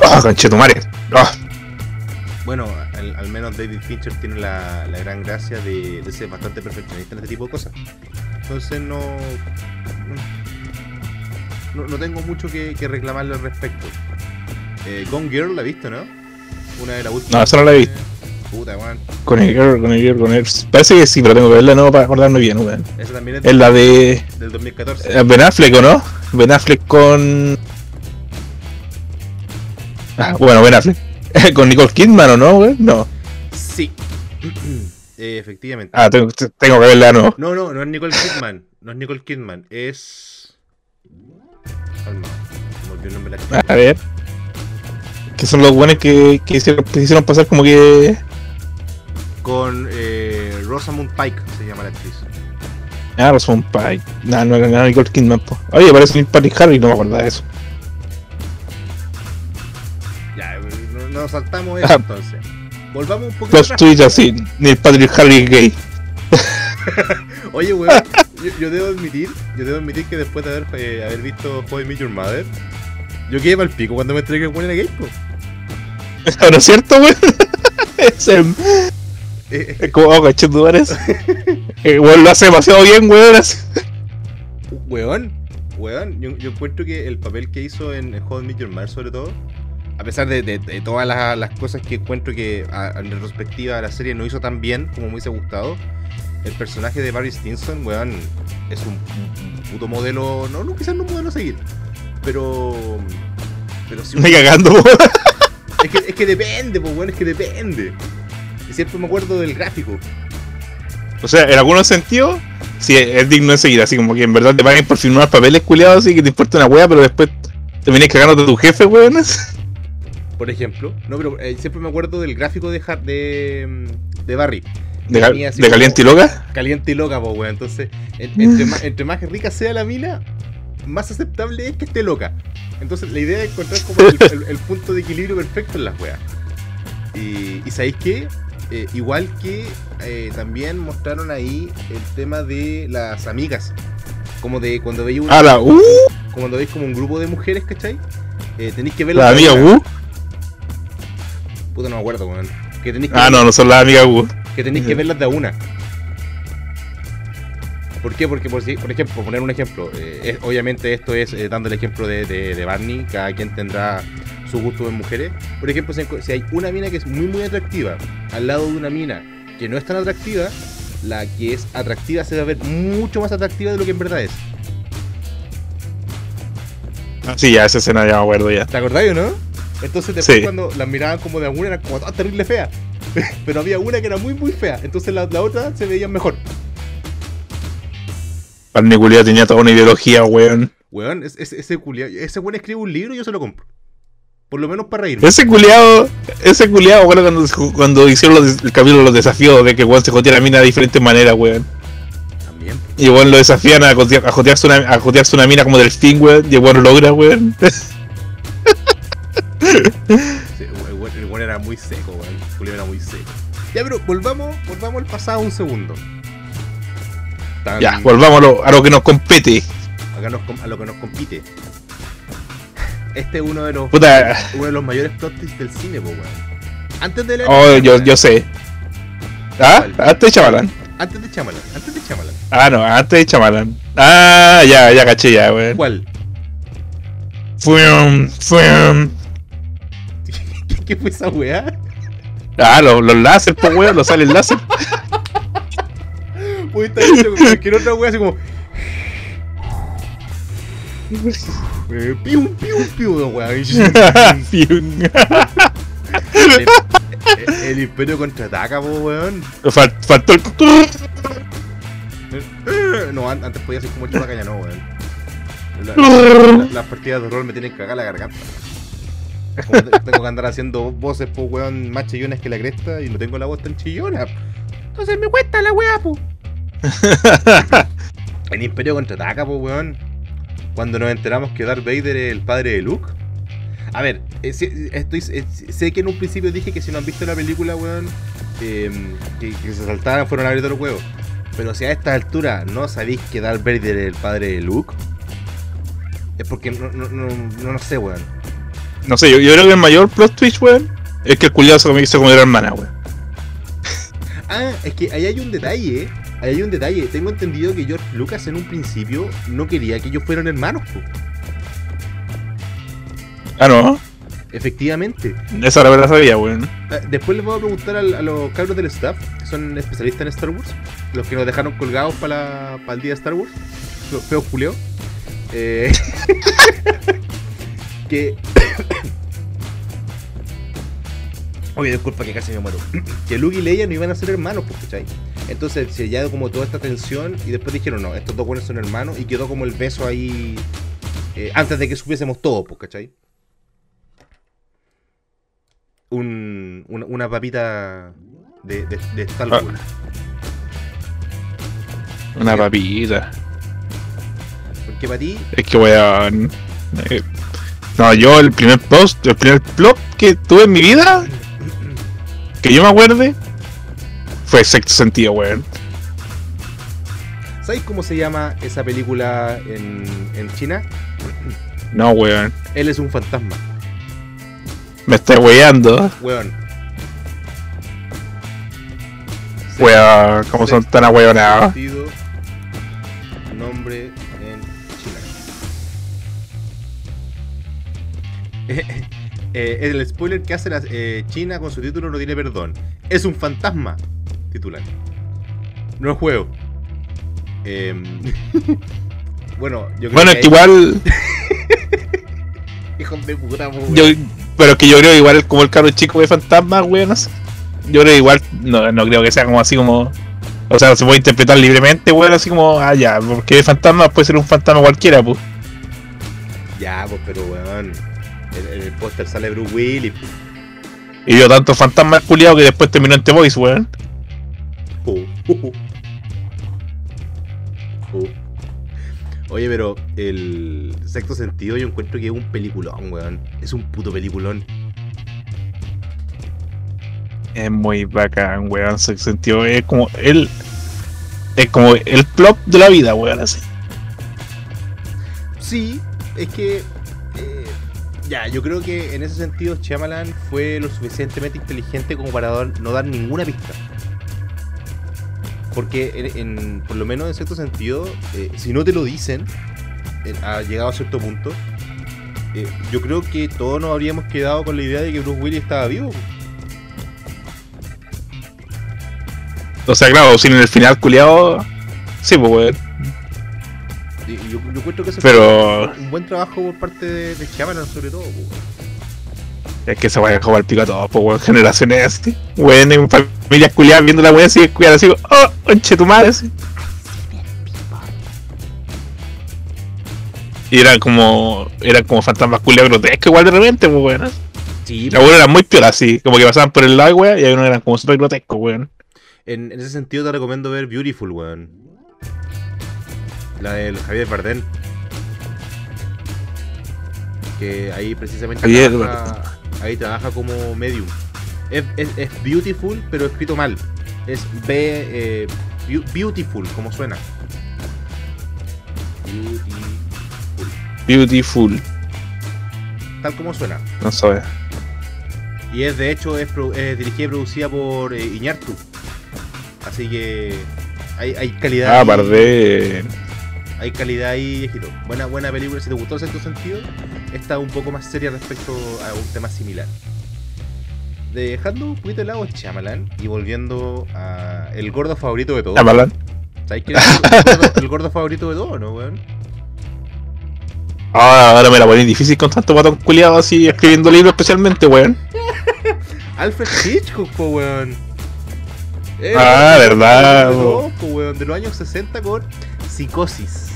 Speaker 2: Ah, conchetumare. Ah,
Speaker 1: Bueno, al, al menos David Fincher tiene la, la gran gracia de, de ser bastante perfeccionista en este tipo de cosas. Entonces no. No, no tengo mucho que, que reclamarle al respecto. Eh, Gone Girl la he visto, ¿no? Una de las últimas.
Speaker 2: No, esa no la he visto.
Speaker 1: Puta, weón.
Speaker 2: con el girl, con el girl, con el. Parece que sí, pero tengo que verla nuevo para acordarme bien, weón.
Speaker 1: Esa también es
Speaker 2: Es la de
Speaker 1: del 2014.
Speaker 2: eh, Ben Affleck, ¿o no? Ben Affleck con. Ah, bueno, Ben Affleck. con Nicole Kidman, ¿o no, weón? No.
Speaker 1: Sí. Eh, efectivamente.
Speaker 2: Ah, tengo, tengo que verla nuevo.
Speaker 1: No, no, no es Nicole Kidman. No es Nicole Kidman. Es. El nombre la.
Speaker 2: A ver. Que son los buenos que, que, hicieron, que hicieron pasar como que.
Speaker 1: Con eh, Rosamund Pike se llama la actriz.
Speaker 2: Ah, Rosamund Pike. No, no era nada Nicole Kidman, po. Oye, parece Neil Patrick Harry, no me acuerdo de eso.
Speaker 1: Ya, eh, no- nos saltamos eso
Speaker 2: Ah.
Speaker 1: entonces. Volvamos un poquito
Speaker 2: Los tweets así, Neil Patrick Harry gay.
Speaker 1: Oye, weón, yo, yo debo admitir, yo debo admitir que después de haber, eh, haber visto How I Met Your Mother, yo quedé mal pico cuando me enteré que el weón era gay.
Speaker 2: ¿No es cierto, weón? es el.
Speaker 1: Eh,
Speaker 2: Es como, oh. Eh, weón, lo hace demasiado bien, weón.
Speaker 1: Weón, weón, yo, yo encuentro que el papel que hizo en, en How I Met Your Mother, sobre todo, a pesar de, de- de todas las, las cosas que encuentro que a- en retrospectiva la serie no hizo tan bien como me hubiese gustado, el personaje de Barry Stinson, weón, es un, puto modelo, no, no quizás no un modelo a seguir, pero... Pero sí un-
Speaker 2: Me cagando, weón.
Speaker 1: es, que, es que depende, pues, weón, es que depende. Y siempre me acuerdo del gráfico.
Speaker 2: O sea, en algunos sentidos, sí, es digno de seguir. Así como que en verdad te paguen por firmar papeles culiados, así que te importa una wea, pero después te vienes cagando de tu jefe, weón.
Speaker 1: Por ejemplo, no, pero eh, siempre me acuerdo del gráfico de, de Barry.
Speaker 2: De, cal-
Speaker 1: Venía así
Speaker 2: de
Speaker 1: como-
Speaker 2: caliente y loca.
Speaker 1: Caliente y loca, pues, weón. Entonces, en- entre, más, entre más rica sea la mina, más aceptable es que esté loca. Entonces, la idea es encontrar como el, el- el punto de equilibrio perfecto en las weas. Y, y ¿sabéis qué? Eh, igual que eh, también mostraron ahí el tema de las amigas. Como de cuando veis un,
Speaker 2: Ah, la uh,
Speaker 1: cuando veis como un grupo de mujeres, ¿cachai? Eh, tenéis que ver
Speaker 2: la amiga uh.
Speaker 1: Puta, no me acuerdo, weón. Que tenéis que
Speaker 2: Ah, no, no son las amigas uh.
Speaker 1: Que tenéis que verlas de a una. ¿Por qué? Porque, por, por ejemplo, por poner un ejemplo, eh, es- obviamente esto es eh, dando el ejemplo de, de- de Barney, cada quien tendrá su gusto en mujeres. Por ejemplo, si, hay una mina que es muy, muy atractiva al lado de una mina que no es tan atractiva, la que es atractiva se va a ver mucho más atractiva de lo que en verdad es.
Speaker 2: Ah, Sí, ya, esa escena ya me acuerdo ya.
Speaker 1: ¿Te acordáis o no? Entonces después
Speaker 2: Sí.
Speaker 1: cuando las miraban como de a una eran como todas terrible feas. Pero había una que era muy muy fea. Entonces la, la otra se veía mejor.
Speaker 2: Barney culiao tenía toda una ideología, weón.
Speaker 1: Weón, es- es- ese culiao, ese weón escribe un libro y yo se lo compro. Por lo menos para reírme.
Speaker 2: Ese culiao, ese culiao, weón, cuando, cuando hicieron los el capítulo de los desafíos de que weón se jotea a la mina de diferentes maneras, weón.
Speaker 1: También.
Speaker 2: Y weón lo desafían a, jotear- a, jotearse una, a jotearse una mina como delfín, weón. Y weón lo logra, weón.
Speaker 1: Era muy seco, weón. Era muy seco. Ya, pero volvamos, volvamos al pasado un segundo. Tan-
Speaker 2: Ya, volvamos a lo, a lo que nos compete.
Speaker 1: nos com- a lo que nos compite. Este es uno de los
Speaker 2: Puta,
Speaker 1: uno de los mayores plot twists del cine, po, weón. Antes de la
Speaker 2: oh, yo, yo sé. ¿Ah? Antes de Chamalan.
Speaker 1: Antes de Chamalan, antes de Chamalan.
Speaker 2: Ah, no, antes de Chamalan. Ah, ya, ya caché ya, weón.
Speaker 1: ¿Cuál?
Speaker 2: Fuim, fuim.
Speaker 1: ¿Qué, fue esa weá?
Speaker 2: Ah, los, los láser, pues, weón, los sale el láser.
Speaker 1: Hecho con cualquier otra weá así como. Eh, pium, pium, pium, weá.
Speaker 2: Fium.
Speaker 1: el, el- el imperio contraataca, po, weón.
Speaker 2: Fal- Faltó el.
Speaker 1: Eh, No, an- antes podía ser como el caña, no, weón. La- la- las partidas de rol me tienen que cagar la garganta. Tengo que andar haciendo voces, po, weón, más chillones que la cresta y no tengo la voz tan chillona. Entonces me cuesta la weá, po. El Imperio contraataca, po, weón. Cuando nos enteramos que Darth Vader es el padre de Luke. A ver, eh, estoy, eh, sé que en un principio dije que si no han visto la película, weón, eh, que, que se saltaran fueron a abrir los huevos. Pero si a esta altura no sabéis que Darth Vader es el padre de Luke, es porque no, no, no, no, no sé, weón.
Speaker 2: No sé, yo, yo creo que el mayor plot twist, weón, es que el culiado se comió, se comió a la hermana, weón.
Speaker 1: Ah, es que ahí hay un detalle, ahí hay un detalle. Tengo entendido que George Lucas en un principio no quería que ellos fueran hermanos, po.
Speaker 2: Ah, no.
Speaker 1: Efectivamente.
Speaker 2: Esa la verdad sabía, weón.
Speaker 1: Ah, Después les voy a preguntar a, los cabros del staff, que son especialistas en Star Wars, los que nos dejaron colgados para el día de Star Wars, los feos culeos. Eh, que. Oye, disculpa que casi me muero. que Luke y Leia no iban a ser hermanos, pues, ¿cachai? Entonces se hallado como toda esta tensión y después dijeron, no, estos dos buenos son hermanos y quedó como el beso ahí eh, antes de que supiésemos todo, pues, ¿cachai? Un, una, una papita de, de, de Star
Speaker 2: Ah. Una papita.
Speaker 1: Porque para ti,
Speaker 2: Es que weón. eh, no, yo el primer post, el primer plot que tuve en mi vida, que yo me acuerde, fue sexto sentido, weón.
Speaker 1: ¿sabes cómo se llama esa película en, en China?
Speaker 2: No, weón.
Speaker 1: Él es un fantasma,
Speaker 2: Me estoy weando.
Speaker 1: weón.
Speaker 2: Weón, como son tan ahueonados.
Speaker 1: Eh, el spoiler que hace la, eh, China con su título no tiene perdón. Es un fantasma, titular. No es juego. Em, bueno, yo creo
Speaker 2: Bueno, es
Speaker 1: que
Speaker 2: que igual.
Speaker 1: hijos de puta, po,
Speaker 2: Yo, pero que yo creo igual como el caro chico de fantasma, weón. no sé. Yo creo igual, no, no creo que sea como así como. O sea, se puede interpretar libremente, weón, así como, ah, ya, porque de fantasma puede ser un fantasma cualquiera, pues.
Speaker 1: Ya, pues, pero weón. En, el póster sale Bruce Willis.
Speaker 2: Y vio tantos fantasmas culiados que después terminó en The Voice, weón.
Speaker 1: Oye, pero el sexto sentido yo encuentro que es un peliculón, weón. Es un puto peliculón.
Speaker 2: Es muy bacán, weón. Se sentió, es como el. Es como el plot de la vida, weón, así.
Speaker 1: Sí, es que. Ya, yo creo que en ese sentido Shyamalan fue lo suficientemente inteligente como para no dar ninguna pista. Porque, por lo menos en cierto sentido, eh, si no te lo dicen, eh, ha llegado a cierto punto, eh, yo creo que todos nos habríamos quedado con la idea de que Bruce Willis estaba vivo.
Speaker 2: O sea, claro, sin el final culiado. Sí, pues,
Speaker 1: yo, yo encuentro que ese
Speaker 2: Pero-
Speaker 1: fue un buen trabajo por parte de, de Shyamalan, sobre todo. weón.
Speaker 2: Es que se vaya a jugar el pico a todos, pues, weón. Generaciones así. Weón, en familias culiadas viendo la weón así, cuidar así, oh, conche tu madre, así. Y eran como. Eran como fantasmas culiados grotescos igual de repente, pues, weón.
Speaker 1: Sí,
Speaker 2: Algunos eran muy piolas, así, como que pasaban por el lado, weón, y algunos eran como súper grotescos, weón.
Speaker 1: En, en ese sentido te recomiendo ver Beautiful, weón. La del Javier Bardem. Que ahí precisamente
Speaker 2: Javier
Speaker 1: trabaja, ahí trabaja como medium. Es, es- es Beautiful, pero escrito mal. Es B, eh, beau- Beautiful, como suena. Beautiful,
Speaker 2: Beautiful,
Speaker 1: tal como suena.
Speaker 2: no sé.
Speaker 1: Y es de hecho es, es dirigida y producida por eh, Iñárritu. Así que hay, hay calidad.
Speaker 2: Ah, Bardem.
Speaker 1: Hay calidad ahí, viejito. Buena, buena película. Si te gustó el sexto sentido, esta un poco más seria respecto a un tema similar. Dejando un poquito de lado Chamalan y volviendo a el gordo favorito de todos.
Speaker 2: Shyamalan.
Speaker 1: ¿Sabes quién es el gordo, el gordo favorito de todos, no, weón?
Speaker 2: Ah, ahora me la ponen difícil con tanto guatón culiado así escribiendo libros especialmente, weón.
Speaker 1: Alfred Hitchcock, po, weón.
Speaker 2: Ah,
Speaker 1: gordo
Speaker 2: verdad,
Speaker 1: weón, de los años 60 con Psicosis.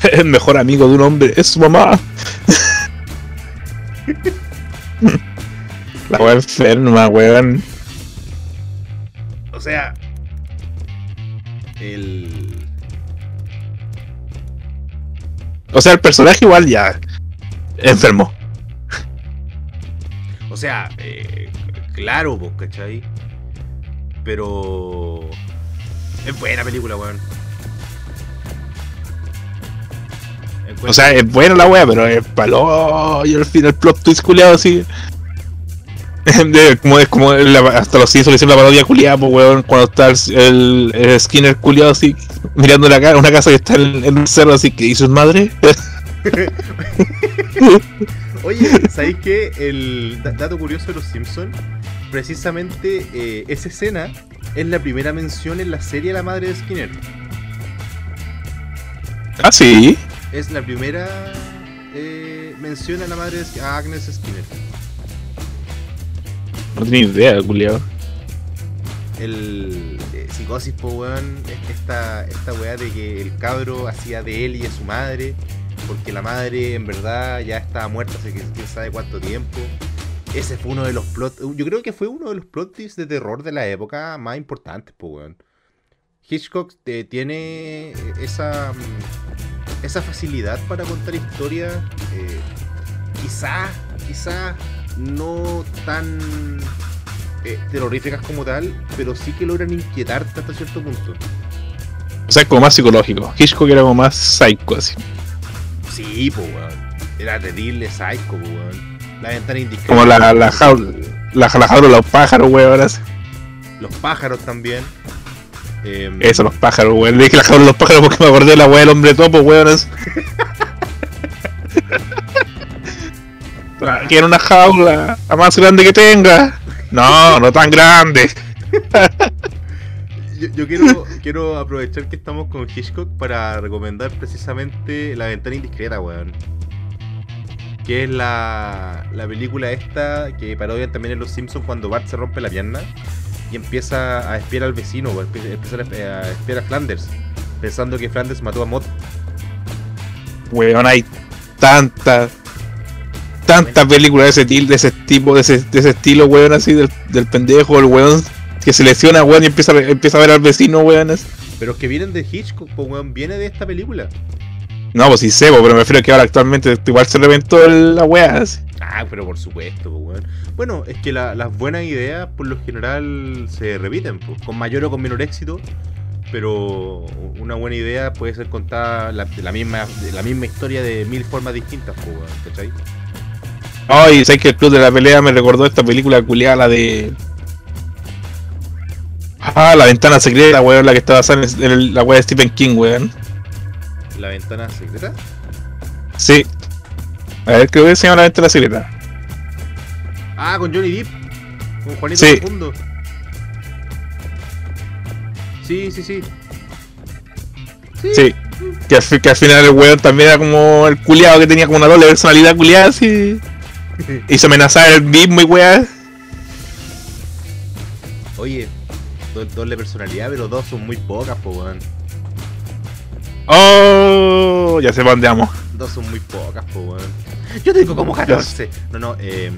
Speaker 2: El mejor amigo de un hombre es su mamá. La weón enferma, weón.
Speaker 1: O sea, el.
Speaker 2: O sea, el personaje igual ya enfermó.
Speaker 1: O sea, eh, claro, pues, ¿cachai? Pero. Es buena película, weón.
Speaker 2: O sea, es buena la wea, pero es palo. Y al final el plot twist culiado así. De- como es como la- hasta los Simpsons le hicieron la parodia culiada, pues weón, cuando está el, el- el Skinner culiado así, mirando la cara, una casa que está en, en un cerro así que hizo su madre.
Speaker 1: Oye, ¿sabéis qué? El da- dato curioso de los Simpsons, precisamente eh, esa escena es la primera mención en la serie la madre de Skinner.
Speaker 2: ah, sí.
Speaker 1: Es la primera eh, mención a la madre de a Agnes Skinner.
Speaker 2: No tenía idea, culiado.
Speaker 1: El eh, psicosis, po, weón, es esta, esta weá de que el cabro hacía de él y de su madre, porque la madre en verdad ya estaba muerta hace que- quién sabe cuánto tiempo. Ese fue uno de los plot. Yo creo que fue uno de los plot de terror de la época más importantes, po, weón. Hitchcock eh, tiene esa, esa facilidad para contar historias, eh, quizá, quizá no tan eh, terroríficas como tal, pero sí que logran inquietarte hasta cierto punto.
Speaker 2: O sea, es como más psicológico. Hitchcock era como más psycho, así.
Speaker 1: Sí, po, weón. Era terrible, psycho, po, weón. La ventana indiscreta.
Speaker 2: Como la, la jaula, la, la jaula de los pájaros, weón. así.
Speaker 1: Los pájaros también. Em,
Speaker 2: Eso, los pájaros, weón. Le dije la jaula de los pájaros porque me acordé de la weá del hombre topo, weón. Quiero una jaula, la más grande que tenga. No, no tan grande.
Speaker 1: Yo, yo quiero, quiero aprovechar que estamos con Hitchcock para recomendar precisamente La ventana indiscreta, weón. Que es la, la película esta que parodian también en Los Simpsons cuando Bart se rompe la pierna y empieza a espiar al vecino, empie- empieza a esp- a espiar a Flanders, pensando que Flanders mató a Mott.
Speaker 2: Weón, hay tanta, tanta película de ese, de ese tipo, de ese, de ese estilo, weón, así, del, del pendejo, el weón que se lesiona, weón, y empieza, a- empieza a ver al vecino, weón. así.
Speaker 1: Pero que vienen de Hitchcock, pues, weón, viene de esta película.
Speaker 2: No, pues sí sé, po, pero me refiero a que ahora actualmente igual se reventó la weá.
Speaker 1: Ah, pero por supuesto, pues, weón. Bueno, es que la- las buenas ideas por lo general se repiten, pues, con mayor o con menor éxito. Pero una buena idea puede ser contada la, misma, la misma historia de mil formas distintas, pues, weón, ¿cachai?
Speaker 2: Ay, ¿sabes que el club de la pelea me recordó esta película culiada, la de. Ah, la ventana secreta, weón, la que está basada en el- la weá de Stephen King, weón.
Speaker 1: La ventana secreta.
Speaker 2: Sí. A ver, creo que se llama la ventana secreta.
Speaker 1: Ah, con Johnny Depp. Con Juanito
Speaker 2: Sí.
Speaker 1: Profundo. Sí, sí, sí.
Speaker 2: Sí. Que al, que al final el weón también era como el culiado que tenía como una doble personalidad culiada así. Y se amenazaba el mismo y weá.
Speaker 1: Oye, do- doble personalidad, pero dos son muy pocas, pues, weón.
Speaker 2: Oh, ya dónde vamos.
Speaker 1: Dos son muy pocas, pues, weón. Yo tengo como 14. No, no, eh,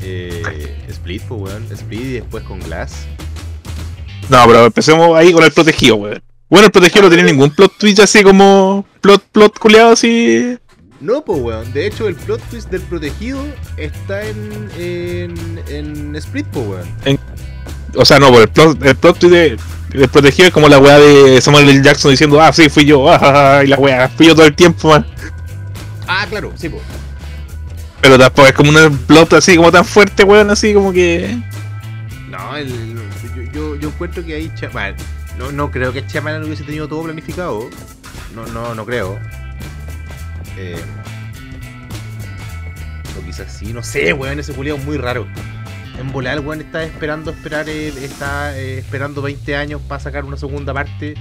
Speaker 1: eh, Split, pues, weón. Split y después con Glass.
Speaker 2: No, pero empecemos ahí con el protegido, weón. Bueno, el protegido no tiene ningún plot twist así como plot, plot culiado así.
Speaker 1: No, pues, weón. De hecho, el plot twist del protegido está en, en, en Split, pues, weón.
Speaker 2: O sea, no, por el plot, el plot twist de, del protegido es como la weá de Samuel L. Jackson diciendo, ah, sí, fui yo, ah, y la weá, fui yo todo el tiempo, man.
Speaker 1: Ah, claro, sí, pues.
Speaker 2: Pero tampoco es como un plot así como tan fuerte, weón, así como que.
Speaker 1: No, el, yo, yo, yo encuentro que ahí Chapman. No, no creo que Chapman hubiese tenido todo planificado. No, no, no creo. Eh, o quizás sí, no sé, weón, ese culiao es muy raro. En volar, weón, está esperando esperar, eh, está eh, esperando 20 años para sacar una segunda parte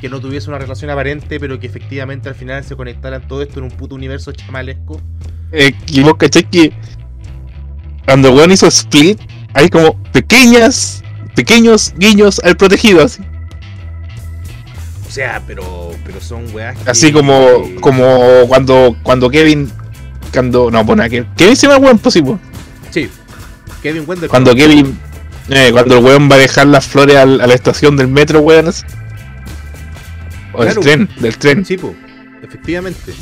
Speaker 1: que no tuviese una relación aparente, pero que efectivamente al final se conectaran todo esto en un puto universo chamalesco.
Speaker 2: Eh, y vos cachai que cuando weón hizo Split, hay como pequeñas, pequeños guiños al protegido, así.
Speaker 1: O sea, pero, pero son weas que-
Speaker 2: Así como,
Speaker 1: que-
Speaker 2: como cuando, cuando Kevin, cuando, no, bueno, que Kevin se llama weón posible.
Speaker 1: Sí. Kevin Wender.
Speaker 2: Cuando Kevin, eh, cuando el weón va a dejar las flores al- a la estación del metro, weón. O
Speaker 1: Claro.
Speaker 2: del tren, del tren.
Speaker 1: Sí, po, efectivamente.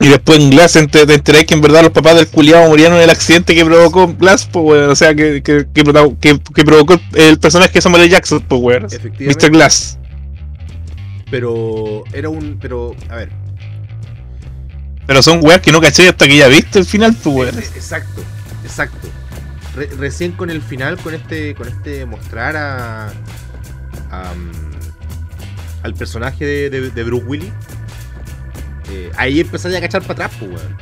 Speaker 2: Y después en Glass te, te enterás que en verdad los papás del culiado murieron en el accidente que provocó Glass, pues weón. O sea, que, que, que, provocó el personaje de Samuel L. Jackson, pues weón.
Speaker 1: Efectivamente.
Speaker 2: Mr. Glass.
Speaker 1: Pero era un. Pero, a ver.
Speaker 2: Pero son weas que no caché hasta que ya viste el final, pues weón.
Speaker 1: Exacto, exacto. Re- recién con el final, con este. Con este mostrar a. a, mm, al personaje de, de- de Bruce Willis. eh, ahí empezaste a cachar para atrás, pues, weón.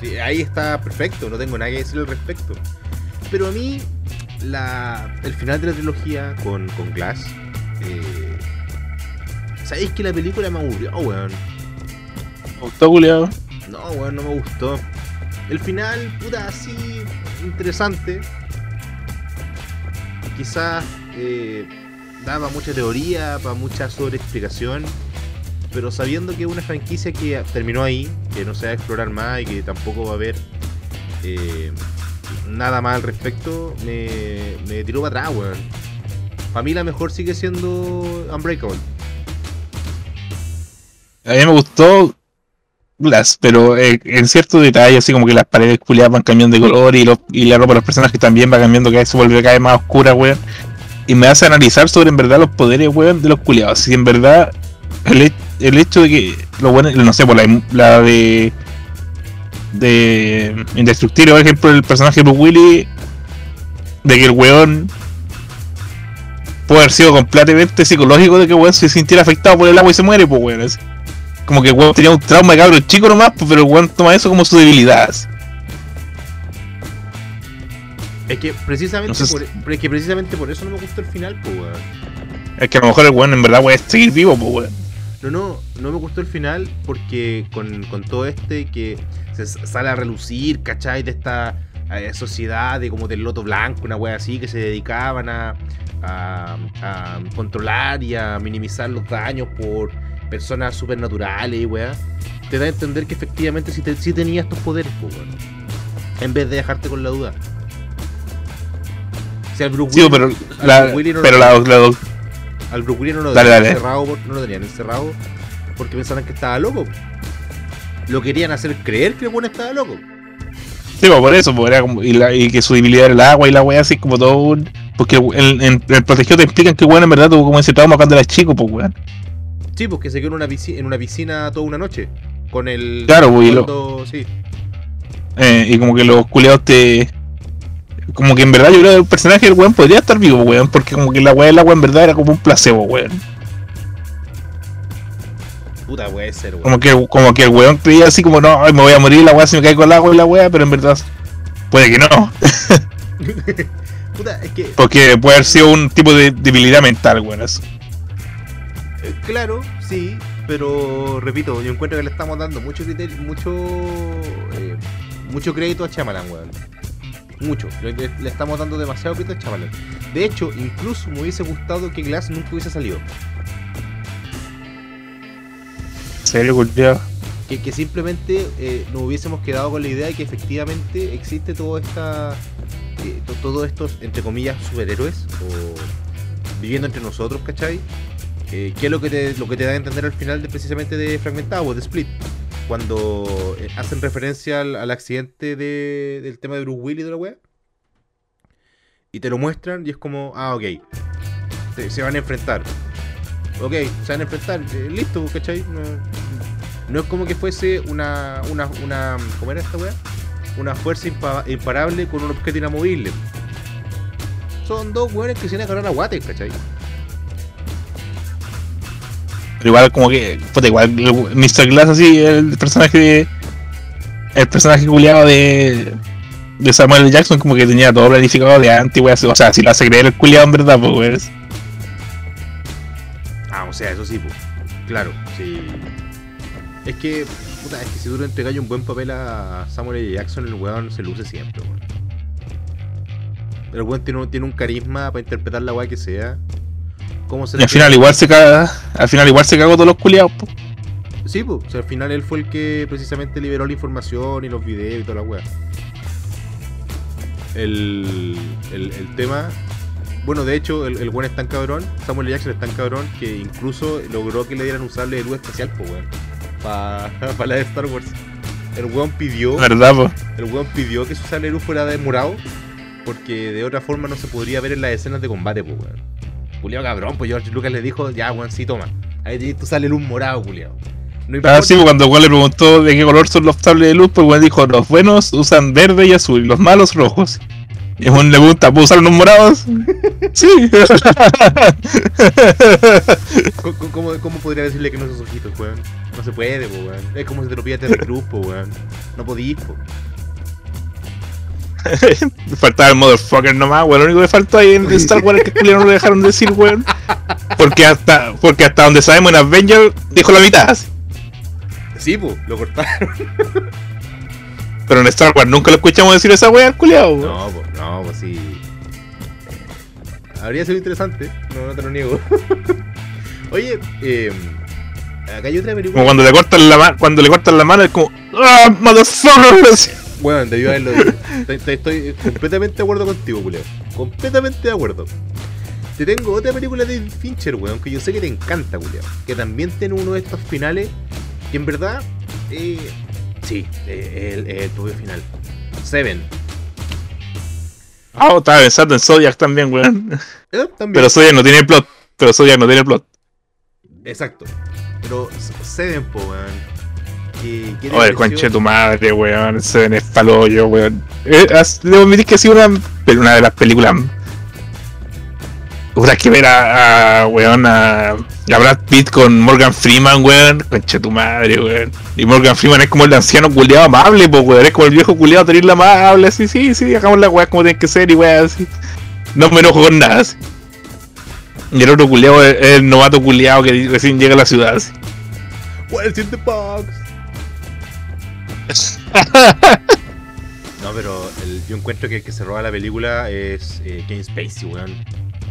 Speaker 1: Sí, ahí está perfecto, no tengo nada que decir al respecto. Pero a mí, la, el final de la trilogía con, con Glass. Eh, ¿Sabéis que la película me aburrió, weón?
Speaker 2: Me gustó, culiado.
Speaker 1: No, weón, no me gustó. El final, puta, así, interesante. Quizás eh, daba mucha teoría, para mucha sobreexplicación. Pero sabiendo que es una franquicia que terminó ahí, que no se va a explorar más y que tampoco va a haber eh, nada más al respecto, me, me tiró para atrás, weón. Para mí la mejor sigue siendo Unbreakable.
Speaker 2: A mí me gustó Glass, pero eh, en ciertos detalles, así como que las paredes culiadas van cambiando de color y, los- y la ropa de los personajes también va cambiando, que se vuelve cada vez más oscura, weón. Y me hace analizar sobre en verdad los poderes, weón, de los culiados. Si en verdad el, el hecho de que, lo bueno, no sé, por la, la de. de Indestructible, por ejemplo, el personaje de Willis, de que el weón puede haber sido completamente psicológico de que weón se sintiera afectado por el agua y se muere, pues weón. así. Como que el weón tenía un trauma de cabro chico nomás, pues, pero el weón toma eso como su debilidad. así.
Speaker 1: Es que precisamente,
Speaker 2: No sé
Speaker 1: por, es que precisamente por eso no me gustó el final, pues, weón.
Speaker 2: Es que a lo mejor el weón en verdad puede seguir vivo, pues weón.
Speaker 1: No, no, no me gustó el final porque con, con todo este que se sale a relucir, ¿cachai? De esta eh, sociedad de como del loto blanco, una wea así, que se dedicaban a, a, a controlar y a minimizar los daños por personas supernaturales y wea. Te da a entender que efectivamente sí, te- sí tenía estos poderes, pues, weón. En vez de dejarte con la duda. O sea, el Bruce
Speaker 2: Sí,
Speaker 1: Willis-
Speaker 2: pero,
Speaker 1: al
Speaker 2: la,
Speaker 1: Bruce Willis no
Speaker 2: pero
Speaker 1: lo-
Speaker 2: la,
Speaker 1: al Bruce Willis no lo
Speaker 2: Dale,
Speaker 1: tenían
Speaker 2: dale.
Speaker 1: encerrado, por- no lo tenían encerrado porque pensaban que estaba loco. Lo querían hacer creer que el bueno estaba loco.
Speaker 2: Sí, pues por eso, pues, era como, y, la- y que su debilidad era el agua y la weá así como todo un. Porque en, en- en el protegido te explican que weón en verdad tuvo como ese trauma cuando era chico, pues weón.
Speaker 1: Sí, porque se quedó en una, piscina, en una piscina toda una noche. Con el.
Speaker 2: Claro, pues, y lo-
Speaker 1: fondo- sí.
Speaker 2: Eh, y como que los culiados te. Como que en verdad yo creo que el personaje del weón podría estar vivo, weón. Porque como que la weá del agua en verdad era como un placebo, weón.
Speaker 1: Puta, puede ser, weón.
Speaker 2: Como que, como que el weón creía así como, no, ay, me voy a morir, la weá se me cae con el agua y la weá, pero en verdad puede que no.
Speaker 1: Puta, es que.
Speaker 2: Porque puede haber sido un tipo de debilidad mental, weón. eso.
Speaker 1: Claro, sí. Pero repito, yo encuentro que le estamos dando mucho criterio, mucho. eh, mucho crédito a Chamalan, weón. Mucho. Le, estamos dando demasiado crédito a Chamalan. De hecho, incluso me hubiese gustado que Glass nunca hubiese salido.
Speaker 2: ¿En serio, culiao?
Speaker 1: que, que simplemente eh, nos hubiésemos quedado con la idea de que efectivamente existe todo esta eh, to- todos estos entre comillas superhéroes o viviendo entre nosotros ¿cachai? Eh, que es lo que te lo que te da a entender al final de precisamente de fragmentado o de split cuando eh, hacen referencia al, accidente de- del tema de Bruce Willis de la wea y te lo muestran y es como ah ok se, van a enfrentar ok se van a enfrentar eh, listo ¿cachai? No, es como que fuese una. una, una ¿Cómo era esta weá? Una fuerza impa- imparable con un objeto inamovible. Son dos weones que se van a agarrar a guates, ¿cachai?
Speaker 2: Pero igual como que, puta, igual Mr. Glass así, el personaje de, el personaje culiado de, de Samuel. Jackson como que tenía todo planificado de antes, weón. O sea, si lo hace creer el culiado en verdad, pues weón.
Speaker 1: Ah, o sea, eso sí, pues. Claro, sí. Es que, puta, es que si tú le entregas un buen papel a Samuel. Jackson, el weón se luce siempre, weón. El weón tiene, tiene un carisma para interpretar la weá que sea. ¿Cómo se
Speaker 2: Y al final igual se caga, al final igual se cagó todos los culiados, pues.
Speaker 1: Sí, pues, o sea, al final él fue el que precisamente liberó la información y los videos y toda la weá. El, el, el tema. Bueno, de hecho, el, el buen es tan cabrón, Samuel. Jackson es tan cabrón que incluso logró que le dieran un sable de luz especial, pues, weón. Para la de Star Wars. el weón pidió,
Speaker 2: ¿Verdad, po?
Speaker 1: el weón pidió que su sable de luz fuera de morado, porque de otra forma no se podría ver en las escenas de combate, pues weón. Culeado cabrón, pues George Lucas le dijo, ya weón, sí, toma. Ahí sable de luz morado, culiao. No
Speaker 2: Ah, sí, pues, cuando Juan le preguntó de qué color son los sables de luz, pues Juan dijo, los buenos usan verde y azul, y los malos rojos. Y Juan le pregunta, ¿puedo usar unos morados? sí.
Speaker 1: ¿Cómo, cómo, cómo podría decirle que no esos ojitos, weón? No se puede, weón. Es como si te lo pida Terry Cruz, po, weón. No podís, po.
Speaker 2: Faltaba el motherfucker nomás, weón. Lo único que faltó ahí en Star Wars es que no lo dejaron decir, weón. Porque hasta, porque hhasta donde sabemos en Avengers dijo la mitad. así.
Speaker 1: Sí, po, lo cortaron.
Speaker 2: Pero en Star Wars nunca lo escuchamos decir esa weá, culiao. weón.
Speaker 1: No, po, no, pues sí. Habría sido interesante, no, no te lo niego. Oye, eh, acá hay otra
Speaker 2: Como
Speaker 1: película.
Speaker 2: cuando le cortan la mano, cuando le cortan la mano es como, ¡Ah, motherfucker!
Speaker 1: Bueno, debió haberlo dicho. Estoy, estoy- completamente de acuerdo contigo, culeo. Completamente de acuerdo. Te tengo otra película de Fincher, weón, que yo sé que te encanta, culeo. Que también tiene uno de estos finales que en verdad, eh, sí, eh, es el, el propio final. Seven.
Speaker 2: Ah, oh, estaba pensando en Zodiac también, weón.
Speaker 1: Eh, también.
Speaker 2: Pero Zodiac no tiene plot. Pero Zodiac no tiene plot.
Speaker 1: Exacto. Pero Seven, po, weón. Que, que
Speaker 2: Oye, conche tu madre, weón. Se ven espaloyo, weón. Eh, has- debo admitir que ha sido una, una de las películas. Habrá que ver a, a, weón, a, a Brad Pitt con Morgan Freeman, weón. Conche tu madre, weón. Y Morgan Freeman es como el anciano culiado amable, pues, weón. Es como el viejo culiado tenerla amable, así, sí, sí, hagamos las weas como tienen que ser y weón, así. No me enojo con nada, así. Y el otro culiado es, el novato culiado que recién llega a la ciudad, así.
Speaker 1: What's in the box? No, pero el- yo encuentro que el que se roba la película es eh, Kevin Spacey, weón.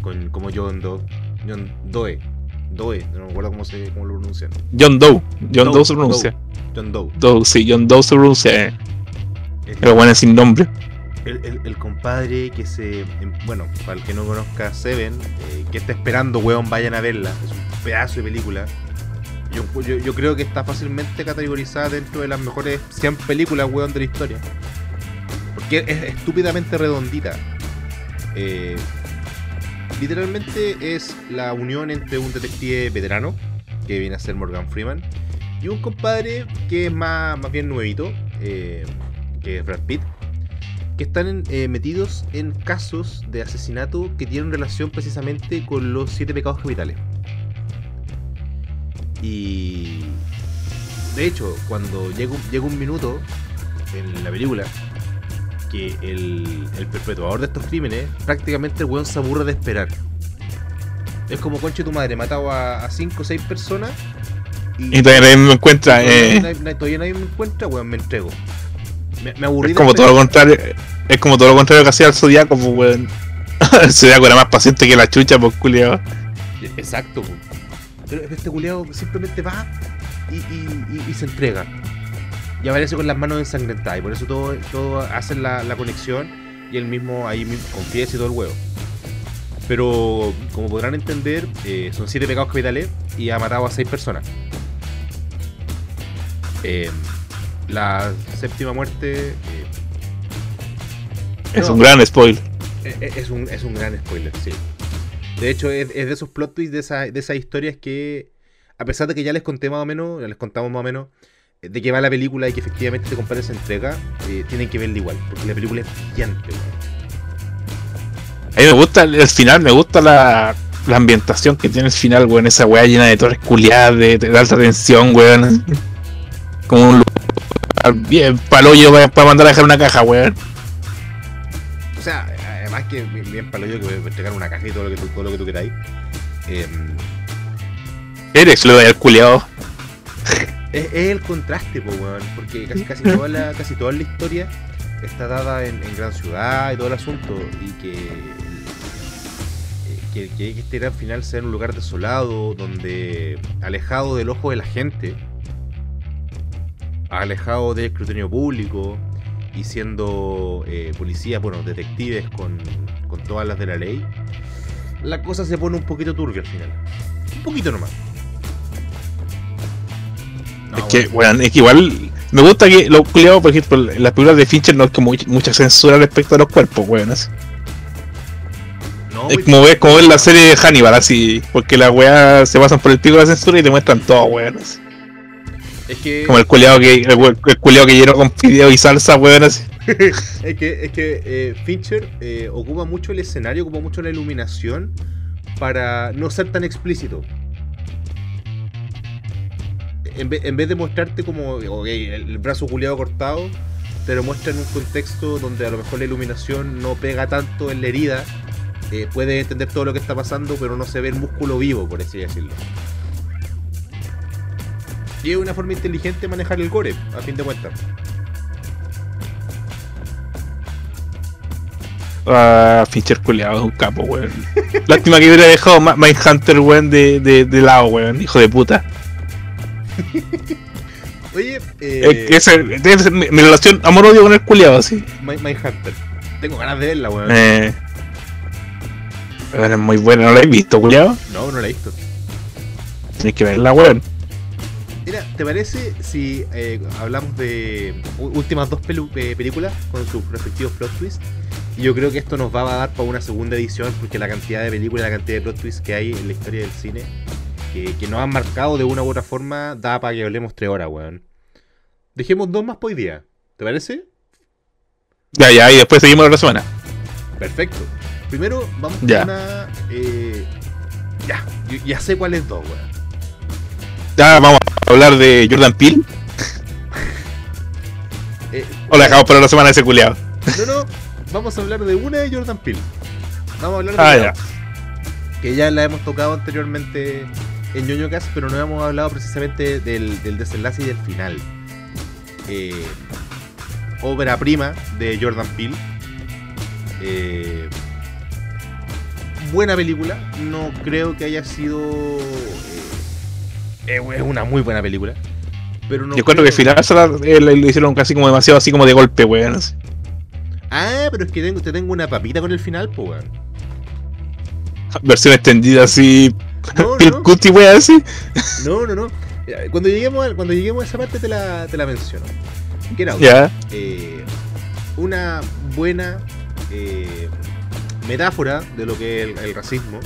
Speaker 1: Con, como John Doe. John Doe. Doe, no me acuerdo cómo, se, cómo lo pronuncian.
Speaker 2: John Doe. John
Speaker 1: Doe,
Speaker 2: Doe se pronuncia.
Speaker 1: John Doe.
Speaker 2: Doe, sí, John Doe se pronuncia. eh. Pero bueno, es sin nombre.
Speaker 1: el, el- el compadre que se. em, Bueno, para el que no conozca Seven, eh, que está esperando, weón, vayan a verla. Es un pedazo de película. Yo, creo que está fácilmente categorizada dentro de las mejores 100 películas, weón, de la historia. Porque es estúpidamente redondita. Eh, literalmente es la unión entre un detective veterano, que viene a ser Morgan Freeman, y un compadre que es más, más bien nuevito, eh, que es Brad Pitt, que están eh, metidos en casos de asesinato que tienen relación precisamente con los siete pecados capitales. Y de hecho, cuando llega un, llega un minuto en la película que el, el perpetuador de estos crímenes prácticamente el weón se aburre de esperar. Es como conche tu madre, matado a 5 o 6 personas y,
Speaker 2: Y todavía nadie me encuentra.
Speaker 1: todavía,
Speaker 2: eh,
Speaker 1: nadie, nadie- todavía nadie me encuentra, weón, me entrego. Me, me aburrí
Speaker 2: es como todo lo contrario. Es como todo lo contrario que hacía el Zodiaco, pues weón. el Zodiaco era más paciente que la chucha, pues culiado.
Speaker 1: Exacto, po. Pero este culiao simplemente va y, y- y- y se entrega. Y aparece con las manos ensangrentadas. Y por eso todos todo hacen la, la conexión y él mismo ahí mismo confiesa y todo el huevo. Pero como podrán entender, eh, son siete pecados capitales y ha matado a seis personas. Eh, la séptima muerte eh,
Speaker 2: Es
Speaker 1: No.
Speaker 2: un gran spoiler.
Speaker 1: es, un, es un gran spoiler, sí. De hecho, es, es de esos plot twists de, esa, de esas historias que, a pesar de que ya les conté más o menos, ya les contamos más o menos, eh, de qué va la película y que efectivamente este compadre se entrega, eh, tienen que verla igual, porque la película es brillante.
Speaker 2: A mí me gusta el el final, me gusta la, la ambientación que tiene el final, weón. Esa weá llena de torres culiadas, de, de alta tensión, weón. Como un lugar bien paloyo para mandar a dejar una caja, weón.
Speaker 1: O sea, además que bien, palo yo que voy a entregar una caja y todo lo que tú, todo lo que tú queráis. Eh,
Speaker 2: Eres lo del culiado.
Speaker 1: Es, es el contraste, po, weón, porque casi, casi, toda la, casi toda la historia está dada en, en gran ciudad y todo el asunto, y que, eh, que, que este gran final sea en un lugar desolado, donde alejado del ojo de la gente, alejado del escrutinio público, y siendo eh, policías, bueno, detectives con, con todas las de la ley, la cosa se pone un poquito turbia al final. Un poquito nomás. No,
Speaker 2: es que,
Speaker 1: bueno.
Speaker 2: weón, es que igual Me gusta que los culiados, por ejemplo, en las películas de Fincher no hay como mucha censura respecto a los cuerpos, weón. así.
Speaker 1: No,
Speaker 2: Es como ver, como ver la serie de Hannibal, así, porque las weas se pasan por el pico de la censura y te muestran todo, weón. así.
Speaker 1: Es que,
Speaker 2: Como el culiado que, el, el que llenó con fideo y salsa, weón, así.
Speaker 1: es que, es que eh, Fincher eh, ocupa mucho el escenario, ocupa mucho la iluminación para no ser tan explícito. En vez, en vez de mostrarte como el, el brazo culiado cortado, te lo muestra en un contexto donde a lo mejor la iluminación no pega tanto en la herida. Eh, puedes entender todo lo que está pasando, pero no se ve el músculo vivo, por así decirlo. Y es una forma inteligente de manejar el gore, a fin de cuentas.
Speaker 2: Ah, Fincher culiado es un capo, weón. Lástima que hubiera dejado Mindhunter, weón, de, de, de lado, weón, hijo de puta.
Speaker 1: Oye, eh,
Speaker 2: Es ser mi, mi relación amor-odio con el culiado, así.
Speaker 1: My, Hunter. Tengo ganas de verla, weón.
Speaker 2: Eh, weón, es muy buena, no la he visto, culiado.
Speaker 1: No, no la he visto.
Speaker 2: Tienes que verla, weón.
Speaker 1: Mira, ¿te parece si eh, hablamos de últimas dos eh, películas con sus respectivos plot twists? Y yo creo que esto nos va a dar para una segunda edición porque la cantidad de películas, la cantidad de plot twists que hay en la historia del cine que, que nos han marcado de una u otra forma da para que hablemos tres horas, weón. Dejemos dos más por hoy día. ¿Te parece?
Speaker 2: Ya, ya, y después seguimos la semana.
Speaker 1: Perfecto. Primero vamos
Speaker 2: Ya.
Speaker 1: con una... eh, ya, yo ya sé cuáles dos, weón.
Speaker 2: Ya vamos a hablar de Jordan Peele.
Speaker 1: Eh,
Speaker 2: O la dejamos para la semana de ese culiado.
Speaker 1: No, no, vamos a hablar de una de Jordan Peele. Vamos a hablar de
Speaker 2: Ah, ya.
Speaker 1: que ya la hemos tocado anteriormente en ñoño Cast, pero no hemos hablado precisamente del, del desenlace y del final. Eh, obra prima de Jordan Peele. Eh, buena película, no creo que haya sido. Es una muy buena película. Pero no
Speaker 2: Yo encuentro que
Speaker 1: creo-
Speaker 2: final eh, le le hicieron casi como demasiado así como de golpe, weón.
Speaker 1: Ah, pero es que tengo, te tengo una papita con el final, pues, weón.
Speaker 2: Versión extendida así.
Speaker 1: No,
Speaker 2: Phil
Speaker 1: no.
Speaker 2: Cutie, weón, así.
Speaker 1: No, no, no. Cuando lleguemos a, cuando lleguemos a esa parte te la, te la menciono. Out.
Speaker 2: Ya.
Speaker 1: Eh, una buena eh, metáfora de lo que es el, el racismo.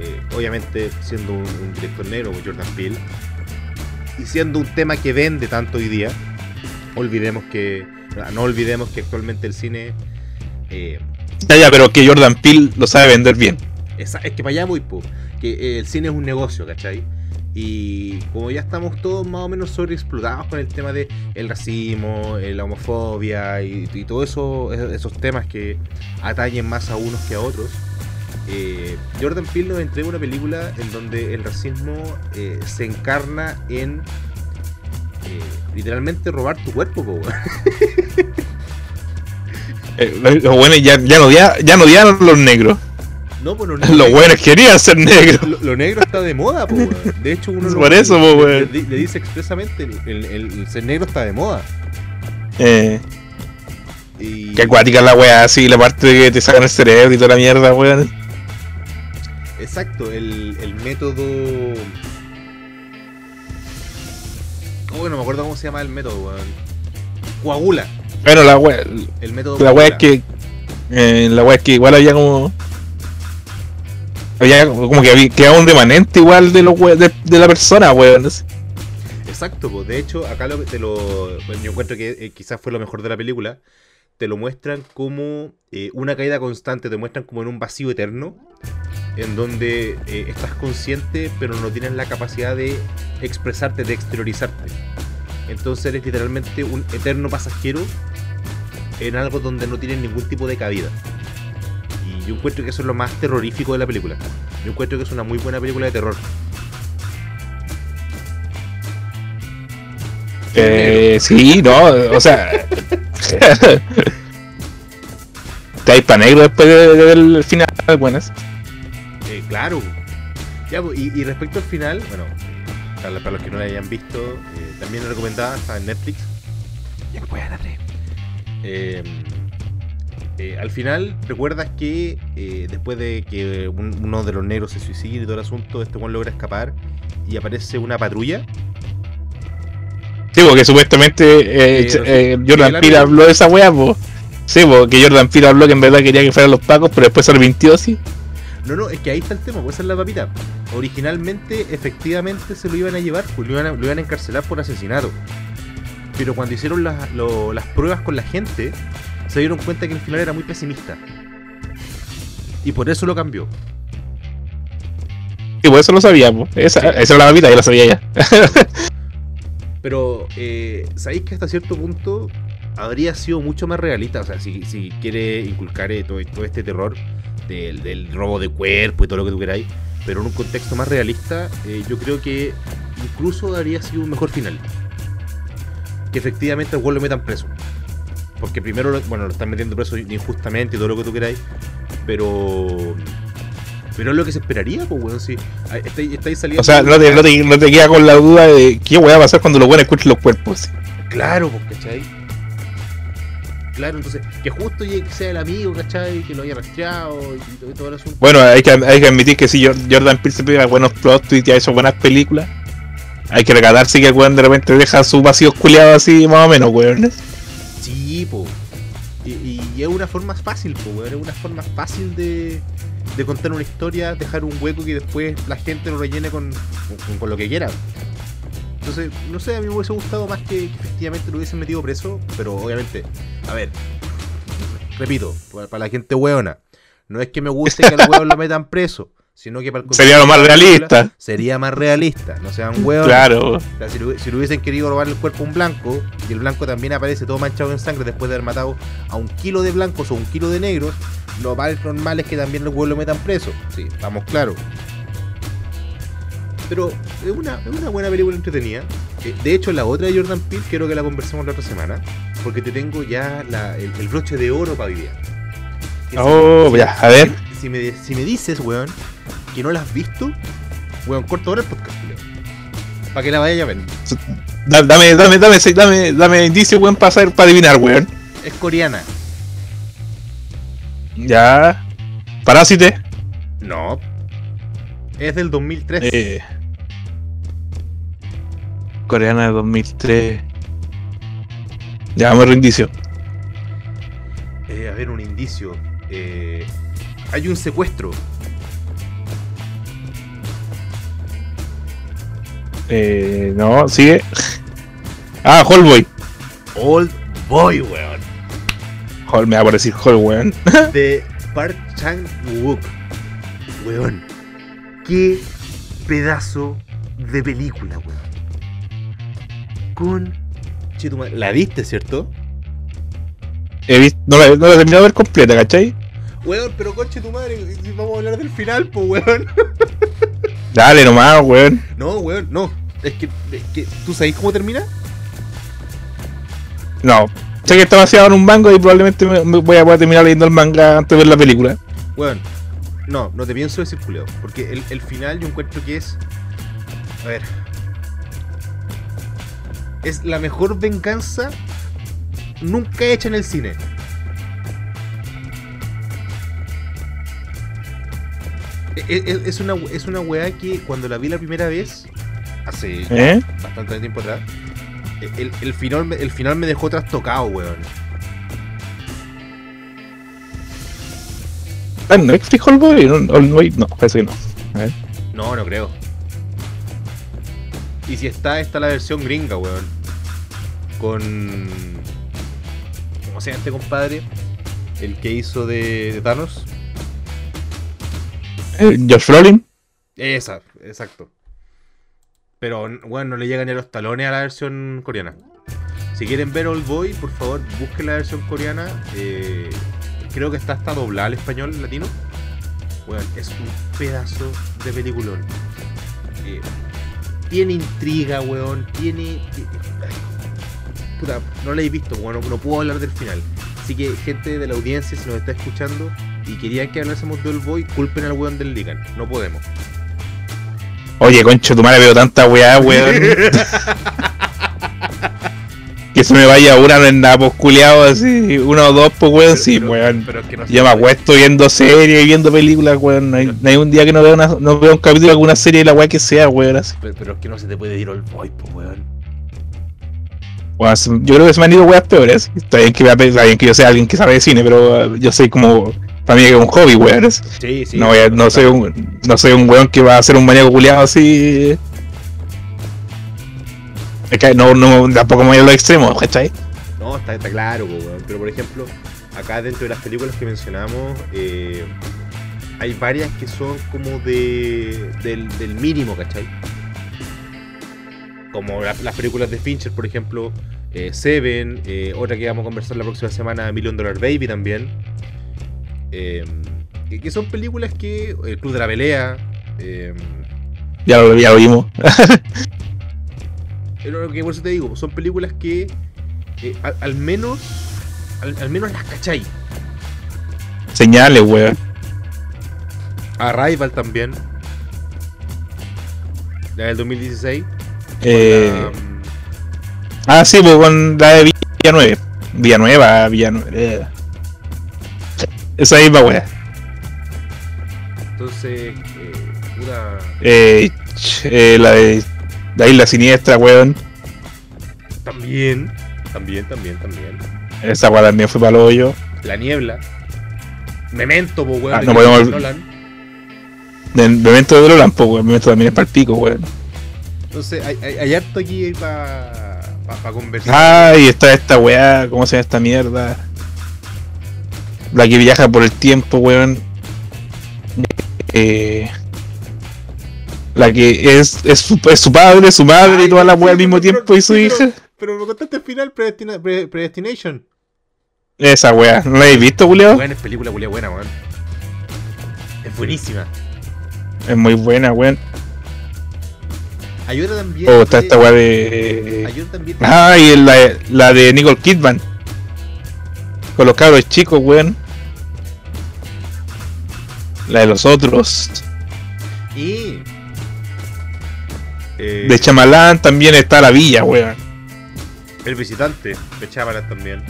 Speaker 1: Eh, obviamente siendo un, un director negro como Jordan Peele. Y siendo un tema que vende tanto hoy día. Olvidemos que. No olvidemos que actualmente el cine. eh,
Speaker 2: Ya, ya, pero que Jordan Peele lo sabe vender bien.
Speaker 1: es que para allá voy, po, que eh, el cine es un negocio, ¿cachai? Y como ya estamos todos más o menos sobreexplotados con el tema de el racismo, eh, la homofobia y, y todos eso, esos, esos temas que atañen más a unos que a otros, eh, Jordan Peele nos entrega una película en donde el racismo eh, se encarna en eh, literalmente robar tu cuerpo, po, weón.
Speaker 2: Los buenos ya, ya, no odian, ya no odian a los negros.
Speaker 1: No, pues los
Speaker 2: Los
Speaker 1: negros-
Speaker 2: buenos querían ser negros.
Speaker 1: Lo, lo negro está de moda, po. De hecho, uno lo-
Speaker 2: por eso, po,
Speaker 1: le, le- le dice expresamente, el, el- el ser negro está de moda.
Speaker 2: Eh,
Speaker 1: Y,
Speaker 2: que acuática la weá, así, la parte de que te sacan el cerebro y toda la mierda, weón.
Speaker 1: Exacto, el, el método... Oh, no me acuerdo cómo se llama el método, weón. Coagula.
Speaker 2: Bueno, la weá,
Speaker 1: El método
Speaker 2: la weá es que. eh, la weá es que igual había como. Había como que había quedado un remanente igual de los we- de, de la persona, weón.
Speaker 1: Exacto, pues de hecho, acá lo, te lo. bueno, yo encuentro que eh, quizás fue lo mejor de la película. Te lo muestran como eh, una caída constante, te muestran como en un vacío eterno, en donde eh, estás consciente, pero no tienes la capacidad de expresarte, de exteriorizarte. Entonces eres literalmente un eterno pasajero en algo donde no tienes ningún tipo de cabida. Y yo encuentro que eso es lo más terrorífico de la película. Yo encuentro que es una muy buena película de terror.
Speaker 2: Eh, sí, no, o sea. Te hay pa' negro después de- de- del final, buenas.
Speaker 1: Claro. Ya, pues, y, y respecto al final, bueno, para, para los que no la hayan visto, eh, también recomendada, está en Netflix. Ya me pueden darle. Eh, eh, al final, recuerdas que eh, después de que un- uno de los negros se suicida y todo el asunto, este one logra escapar y aparece una patrulla.
Speaker 2: Sí, porque supuestamente eh, eh. Jordan
Speaker 1: El
Speaker 2: Peele habló de esa weá, po. Sí, porque Jordan Peele habló que en verdad quería que fueran los pacos, pero después se arrepintió, sí.
Speaker 1: No, no, es que ahí está el tema, pues esa es la papita. Originalmente, efectivamente, se lo iban a llevar, pues lo iban a, lo iban a encarcelar por asesinato. Pero cuando hicieron las, lo- las pruebas con la gente, se dieron cuenta que el final era muy pesimista. Y por eso lo cambió.
Speaker 2: Y por eso lo sabía, po. Esa, esa era la papita, ya la sabía ya.
Speaker 1: Pero, eh, ¿sabéis que hasta cierto punto habría sido mucho más realista? O sea, si, si quiere inculcar eh, todo, todo este terror del, del robo de cuerpo y todo lo que tú queráis, pero en un contexto más realista, eh, yo creo que incluso habría sido un mejor final. Que efectivamente al weón lo metan preso. Porque primero, lo- bueno, lo están metiendo preso injustamente y todo lo que tú queráis, pero. Pero es lo que se esperaría, pues, weón. Si estáis, estáis saliendo.
Speaker 2: O sea, no te, no, te, no te queda con la duda de qué weá va a pasar cuando los buenos escuchen los cuerpos.
Speaker 1: Claro, pues, ¿cachai? Claro, entonces, que justo llegue- sea el amigo, ¿cachai? Que lo haya rastreado y, todo- el asunto.
Speaker 2: Bueno, hay que, hay que admitir que si Jor- Jordan Peele se pega buenos plot twists y ha hecho buenas películas, hay que recatarse que el weón de repente deja su vacío culiado así, más o menos, weón.
Speaker 1: Sí, po. Y, y- y es una forma fácil, po, weón. Es una forma fácil de, de contar una historia, dejar un hueco que después la gente lo rellene con, con, con lo que quiera. Entonces, no sé, a mí me hubiese gustado más que, que efectivamente lo hubiesen metido preso, pero obviamente, a ver, repito, para, para la gente hueona, no es que me guste que al hueón lo metan preso, sino que para el
Speaker 2: Sería lo más realista.
Speaker 1: Sería más realista, no sean hueones.
Speaker 2: Claro.
Speaker 1: O sea, si, le hubiesen querido robar el cuerpo a un blanco y el blanco también aparece todo manchado en sangre después de haber matado a un kilo de blancos o un kilo de negros, lo más normal es que también los huevos lo metan preso. Sí, vamos claro. Pero es una, es una buena película entretenida. Eh, De hecho, la otra de Jordan Peele quiero que la conversemos la otra semana. Porque te tengo ya la- el, el broche de oro para vivir.
Speaker 2: Oh, ya, a ver.
Speaker 1: Si me, si me dices, weón, que no la has visto, weón, corto ahora el podcast, Para que la vaya a ver.
Speaker 2: Da- Dame, dame, dame, dame, dame, dame indicio, weón, para saber, para adivinar, weón.
Speaker 1: Es coreana.
Speaker 2: Ya. Parásite.
Speaker 1: No. Es del 2003.
Speaker 2: Eh, coreana de 2003. Ya, vamos a indicio.
Speaker 1: Eh, a ver, un indicio. Eh, hay un secuestro.
Speaker 2: Eh, no, sigue. Ah, Hallboy.
Speaker 1: Old Boy, weón.
Speaker 2: Hall, me va a parecer Hall, weón.
Speaker 1: De Park Chan Wook. Weón. Qué pedazo de película, weón. Con. La viste, ¿cierto?
Speaker 2: He visto, no, la, no la he terminado de ver completa, ¿cachai?
Speaker 1: Weón, pero conche tu madre, vamos a hablar del final, pues, weón.
Speaker 2: Dale nomás, weón.
Speaker 1: No, weón, no. Es que, es que ¿tú sabes cómo termina?
Speaker 2: No. Sé que está basado en un manga y probablemente me, me voy a poder terminar leyendo el manga antes de ver la película.
Speaker 1: Weón, no, no te pienso decir culeo. Porque el, el final yo encuentro que es. A ver. Es la mejor venganza nunca hecha en el cine. E- e- Es una, es una weá que cuando la vi la primera vez, hace
Speaker 2: ¿Eh?
Speaker 1: bastante tiempo atrás, e- el, el final, me- el final me dejó trastocado, weón.
Speaker 2: ¿no es Hallboy? No, no, no, no, parece que no. A ver.
Speaker 1: No, no creo. Y si está, está la versión gringa, weón. Con. ¿Cómo se llama este compadre? El que hizo de, de Thanos.
Speaker 2: Eh, Josh Brolin.
Speaker 1: Esa, exacto. Pero, bueno, no le llegan ni a los talones a la versión coreana. Si quieren ver Old Boy, por favor, busquen la versión coreana. Eh, creo que está hasta doblada al español latino. Bueno, es un pedazo de peliculón. Eh, tiene intriga, weón. Tiene. Puta, no la he visto, weón. No, no puedo hablar del final. Así que, gente de la audiencia, si nos está escuchando y querían que hablásemos de Boy, culpen al weón del Ligan. No podemos.
Speaker 2: Oye, concho, tu madre veo tanta weá, weón. que se me vaya una en la posculeado así, uno o dos, pues weón, sí,
Speaker 1: Pero-
Speaker 2: weón.
Speaker 1: pero es que no
Speaker 2: Yo me acuesto viendo series y viendo películas, weón. No hay, no hay un día que no vea, una, no vea un capítulo de alguna serie de la weá que sea, weón. Así.
Speaker 1: Pero, pero es que no se te puede ir Old Boy, pues, weón.
Speaker 2: Bueno, yo creo que se me han ido weas peores. Está bien que, está bien que yo sea alguien que sabe de cine, pero uh, yo soy como. Para mí es un hobby, weón.
Speaker 1: Sí, sí.
Speaker 2: no, a- no, soy un, no soy un weón que va a ser un maníaco culiado así. Es que no, no, tampoco me voy a los extremos, ¿cachai?
Speaker 1: No, está, está claro. Pero por ejemplo, acá dentro de las películas que mencionamos, eh, hay varias que son como de del, del mínimo, ¿cachai? Como la- las películas de Fincher, por ejemplo, eh, Seven, eh, otra que vamos a conversar la próxima semana, Million Dollar Baby también. Eh, que, que son películas que. El Club de la Pelea.
Speaker 2: Ya lo, ya lo vimos.
Speaker 1: Que por eso te digo, son películas que eh, al, al menos al, al menos las cachai.
Speaker 2: Señales, weón.
Speaker 1: Arrival también. La del 2016.
Speaker 2: Eh,
Speaker 1: La, mm,
Speaker 2: ah, sí, pues con la de Villanueva. Villanueva, Villanueva. eh. Esa misma wea.
Speaker 1: entonces, eh,
Speaker 2: Eh, eh, la de la isla siniestra, weón.
Speaker 1: también, también, también, también.
Speaker 2: Esa weá también fue para el hoyo.
Speaker 1: La niebla. Memento, po, weón.
Speaker 2: Ah,
Speaker 1: de
Speaker 2: no podemos-
Speaker 1: Nolan.
Speaker 2: Memento de Nolan, pues weón. Memento también es para el pico, weón.
Speaker 1: Entonces, hay, hay, hay harto aquí para pa, conversar.
Speaker 2: Ay, está esta weá, ¿cómo se llama esta mierda? La que viaja por el tiempo, weón. Eh, la que es, es, su, es su padre, su madre
Speaker 1: Ay,
Speaker 2: y toda la
Speaker 1: sí,
Speaker 2: weá al mismo
Speaker 1: pero-
Speaker 2: tiempo y su
Speaker 1: pero-
Speaker 2: hija.
Speaker 1: Pero me contaste el final, Predestina- Pre- Predestination.
Speaker 2: Esa weá, ¿no la habéis visto, Julio?
Speaker 1: Weón, es película culia buena, weón. Es buenísima.
Speaker 2: Es muy buena, weón.
Speaker 1: Otra también.
Speaker 2: Oh, está
Speaker 1: de-
Speaker 2: esta weá de.
Speaker 1: Otra también.
Speaker 2: Ah, y la, la de Nicole Kidman. Con los cabros chicos, weón. La de los otros.
Speaker 1: Y. Eh,
Speaker 2: De Chamalán también está la villa, weón.
Speaker 1: El visitante. De Chamalan también.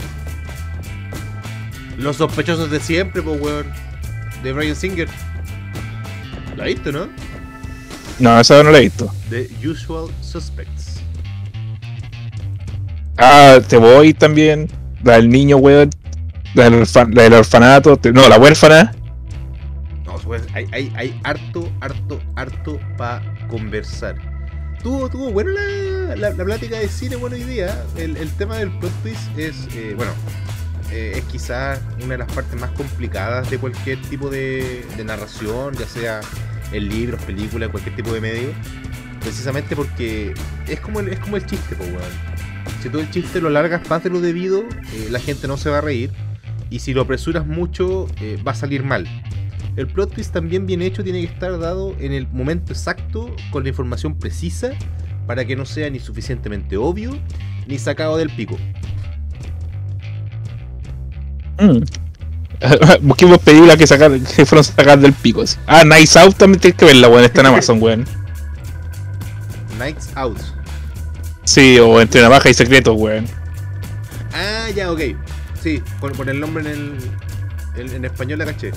Speaker 1: Los sospechosos de siempre, pues, weón. De Brian Singer. ¿La viste, no?
Speaker 2: No, esa no la he visto.
Speaker 1: The Usual Suspects.
Speaker 2: Ah, te voy también. La del niño, weón. La del, orfa- la del orfanato. No, la huérfana.
Speaker 1: No, pues, hay, hay, hay harto, harto, harto para conversar. Tuvo, tuvo bueno la, la, plática de cine, bueno, hoy día. El, el tema del plot twist es, eh, bueno, eh, es quizás una de las partes más complicadas de cualquier tipo de, de narración, ya sea en libros, películas, cualquier tipo de medio. Precisamente porque es como el, es como el chiste, pues, weón. Si tú el chiste lo largas más de lo debido, eh, la gente no se va a reír. Y si lo apresuras mucho, va a salir mal. El plot twist también bien hecho tiene que estar dado en el momento exacto, con la información precisa, para que no sea ni suficientemente obvio, ni sacado del pico.
Speaker 2: Mm. Busquemos películas que, sacar, que fueron sacadas del pico. así. Ah, Nice Out también tienes que verla, weón. Está en Amazon, weón.
Speaker 1: Nights Out.
Speaker 2: Sí, o Entre Navaja y Secretos, weón.
Speaker 1: Ah, ya, ok. Sí, con, con el nombre en el. En, en español la caché.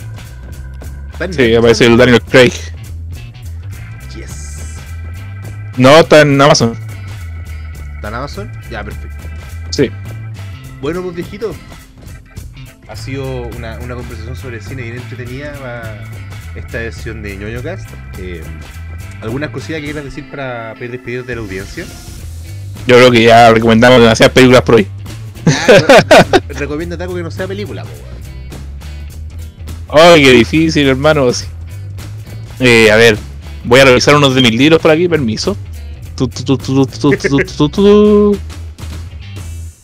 Speaker 1: ¿Está en
Speaker 2: Sí, aparece el? Daniel Craig.
Speaker 1: Yes.
Speaker 2: No, está en Amazon.
Speaker 1: ¿Está en Amazon? Ya, perfecto.
Speaker 2: Sí.
Speaker 1: Bueno, pues viejito. Ha sido una, una conversación sobre cine bien entretenida para esta edición de ñoño Cast. Eh, ¿Algunas cosillas que quieras decir para pedir despedir de la audiencia?
Speaker 2: Yo creo que ya recomendamos demasiadas películas por hoy.
Speaker 1: Ah, re- Recomiéndate algo que no sea película, po.
Speaker 2: Ay, qué difícil, hermano. Eh, a ver, voy a revisar unos de mis libros por aquí, permiso.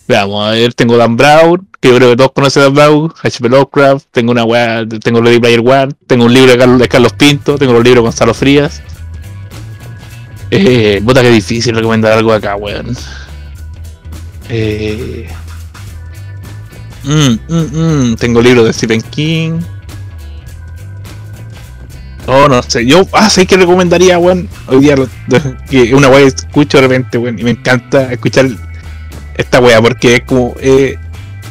Speaker 2: Veamos, a ver, tengo Dan Brown, que yo creo que todos conocen Dan Brown, H.P. Lovecraft, tengo una wea, tengo Ready Player One, tengo un libro de Carlos, Pinto, tengo los libros de Gonzalo Frías. Eh, puta que difícil recomendar algo acá, weón. Eh, mm, mm, mm tengo libros de Stephen King. Oh, no sé. Yo, ah, sé que recomendaría, weón. Hoy día, lo- que una weá escucho de repente, weón. Y me encanta escuchar esta weá porque es como. eh,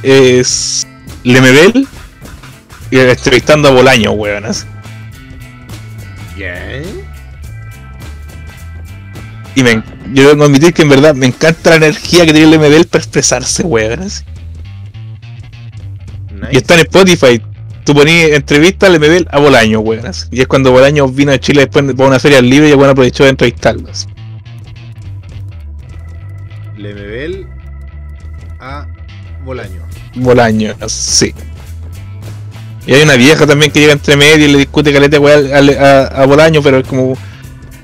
Speaker 2: es. Lemebel y entrevistando a Bolaño, weón.
Speaker 1: Yeah.
Speaker 2: Y me, yo tengo que admitir que en verdad me encanta la energía que tiene el para expresarse, weón.
Speaker 1: Nice.
Speaker 2: Y está en Spotify. Tú ponías entrevista al MBL a Bolaño, weón. Y es cuando Bolaño vino a Chile después de una feria libre y weón aprovechó de entrevistarlo. así.
Speaker 1: Lemebel a Bolaño.
Speaker 2: Bolaño, sí. Y hay una vieja también que llega entre medio y le discute caleta weá al- a, a Bolaño, pero es como.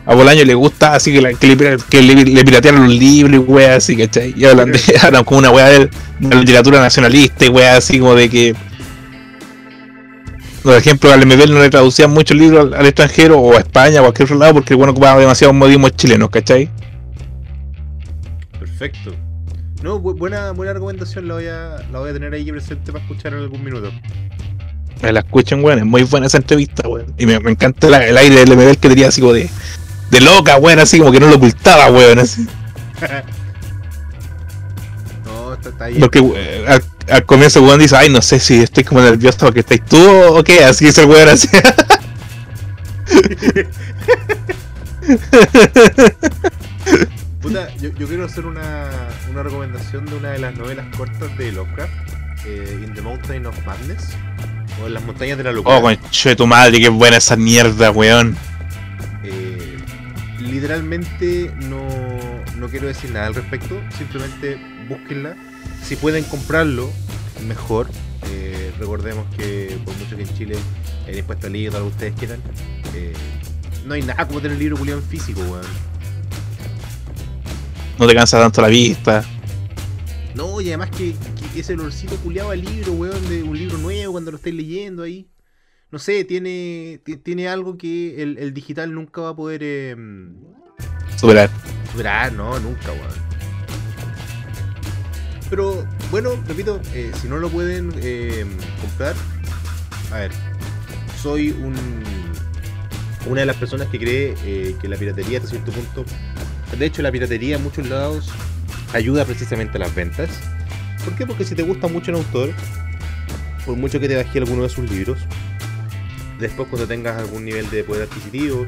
Speaker 2: A Bolaño le gusta así que, la- que, le, que le, le piratearon los libros y weá así, ¿cachai? Y hablan, de, hablan como una weá de, de la literatura nacionalista y weá así como de que. Por ejemplo, al MBL no le traducían muchos libros al, al extranjero o a España o a cualquier otro lado porque bueno ocupaba demasiados modismos chilenos, ¿cachai?
Speaker 1: Perfecto. No, bu- buena, buena argumentación, la voy, a, la voy a tener ahí presente para escuchar en algún minuto.
Speaker 2: Me la escuchan, weón. Es muy buena esa entrevista, weón. Y me, me encanta la- el aire del MBL que tenía así como de, de loca, weón. Así como que no lo ocultaba, weón. Así.
Speaker 1: No, está, está bien.
Speaker 2: Porque weón, al, comienzo, weón dice, ay, no sé si estoy como nervioso porque estáis tú o qué. Así dice el weón así.
Speaker 1: Puta, yo, yo quiero hacer una, una recomendación de una de las novelas cortas de Lovecraft, eh, In the Mountain of Madness, o en las montañas de la locura.
Speaker 2: oh, concho de tu madre, qué buena esa mierda, weón.
Speaker 1: Eh, literalmente no, no quiero decir nada al respecto, simplemente búsquenla. Si pueden comprarlo, mejor. Eh, recordemos que por mucho que en Chile el impuesto al libro, lo que ustedes quieran, eh, no hay nada como tener el libro culiado en físico, weón.
Speaker 2: No te cansa tanto la vista.
Speaker 1: No, y además que, que ese olorcito culiado al libro, weón, de un libro nuevo cuando lo estáis leyendo ahí. No sé, tiene, ti- tiene algo que el, el digital nunca va a poder eh,
Speaker 2: Superar.
Speaker 1: superar, no, nunca, weón. Pero bueno, repito, eh, si no lo pueden eh, comprar, a ver, soy un una de las personas que cree eh, que la piratería hasta cierto punto, de hecho la piratería en muchos lados ayuda precisamente a las ventas. ¿Por qué? Porque si te gusta mucho un autor, por mucho que te baje alguno de sus libros, después cuando tengas algún nivel de poder adquisitivo,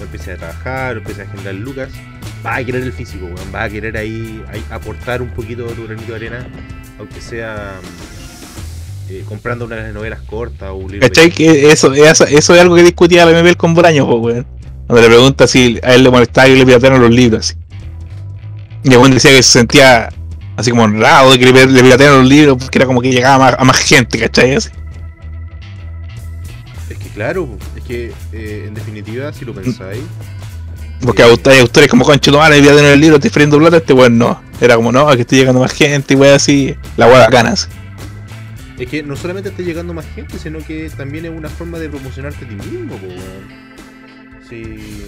Speaker 1: o empieces a trabajar, o empieces a generar lucas, vas a querer el físico, weón. Vas a querer ahí, ahí aportar un poquito de tu granito de arena, aunque sea eh, comprando una de las novelas cortas o un libro.
Speaker 2: ¿Cachai? Que eso, eso, eso es algo que discutía la MBL con Bolaño, po, weón. Cuando le pregunta si a él le molestaba que le piratearon los libros. Así. Y el weón decía que se sentía así como honrado de que le, le piratearon los libros porque era como que llegaba a más, a más gente, ¿cachai? Así.
Speaker 1: Es que claro, es que eh, en definitiva, si lo pensáis,
Speaker 2: Porque hay aut- hay autores como Concho Tomás le piratearon el libro, estoy friendo plata, este weón no. Era como, no, que estoy llegando más gente y weón así. La weá ganas.
Speaker 1: es que no solamente está llegando más gente, sino que también es una forma de promocionarte a ti mismo, weón. Sí.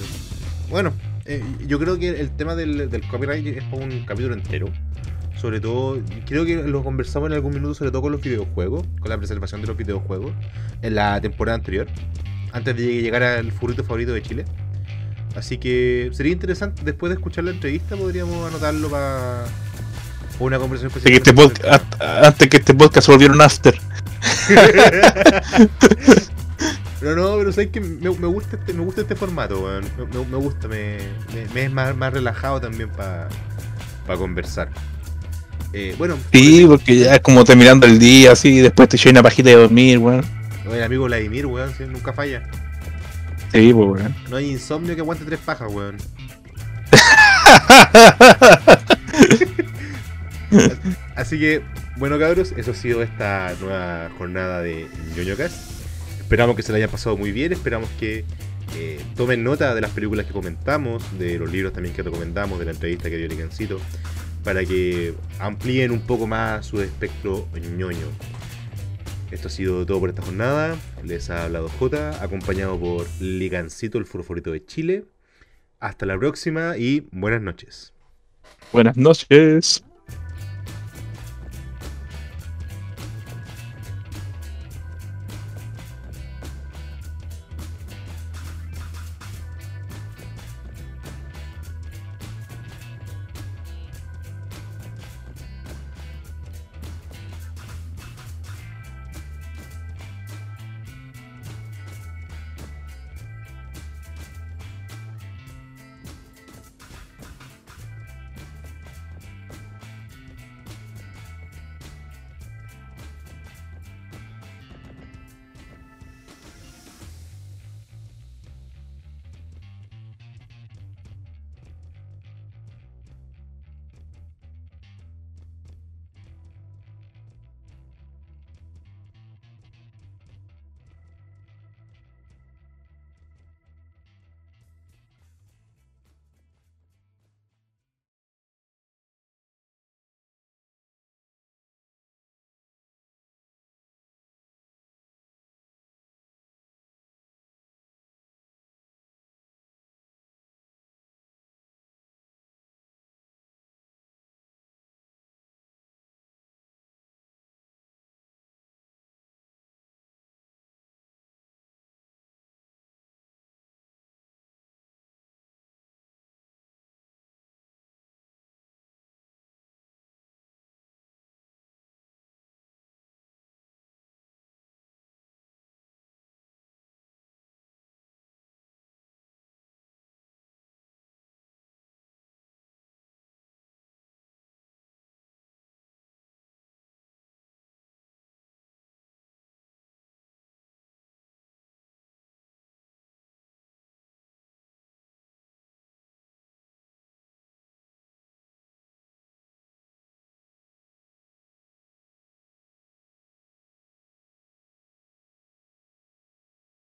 Speaker 1: Bueno, eh, yo creo que el tema del, del copyright es para un capítulo entero. Sobre todo, creo que lo conversamos en algún minuto, sobre todo con los videojuegos, con la preservación de los videojuegos, en la temporada anterior, antes de llegar al furrito favorito de Chile. Así que sería interesante, después de escuchar la entrevista, podríamos anotarlo para una conversación
Speaker 2: Antes que, este
Speaker 1: especial.
Speaker 2: podcast, antes que este podcast se volviera un after.
Speaker 1: Pero no, pero sabes que me, me gusta este, me gusta este formato, weón. Me, gusta, me, es más, más relajado también para conversar. Eh, bueno,
Speaker 2: Sí, porque ya es como terminando el día así, y después te echas una pajita de dormir, weón.
Speaker 1: el amigo Vladimir, weón, sí, nunca falla.
Speaker 2: Sí, pues weón.
Speaker 1: No hay insomnio que aguante tres pajas, weón. Así que, bueno cabros, eso ha sido esta nueva jornada de ñoñocast. Esperamos que se la hayan pasado muy bien, esperamos que eh, tomen nota de las películas que comentamos, de los libros también que recomendamos, de la entrevista que dio Ligancito, para que amplíen un poco más su espectro ñoño. Esto ha sido todo por esta jornada. Les ha hablado J, acompañado por Ligancito, el furforito de Chile. Hasta la próxima y buenas noches.
Speaker 2: Buenas noches.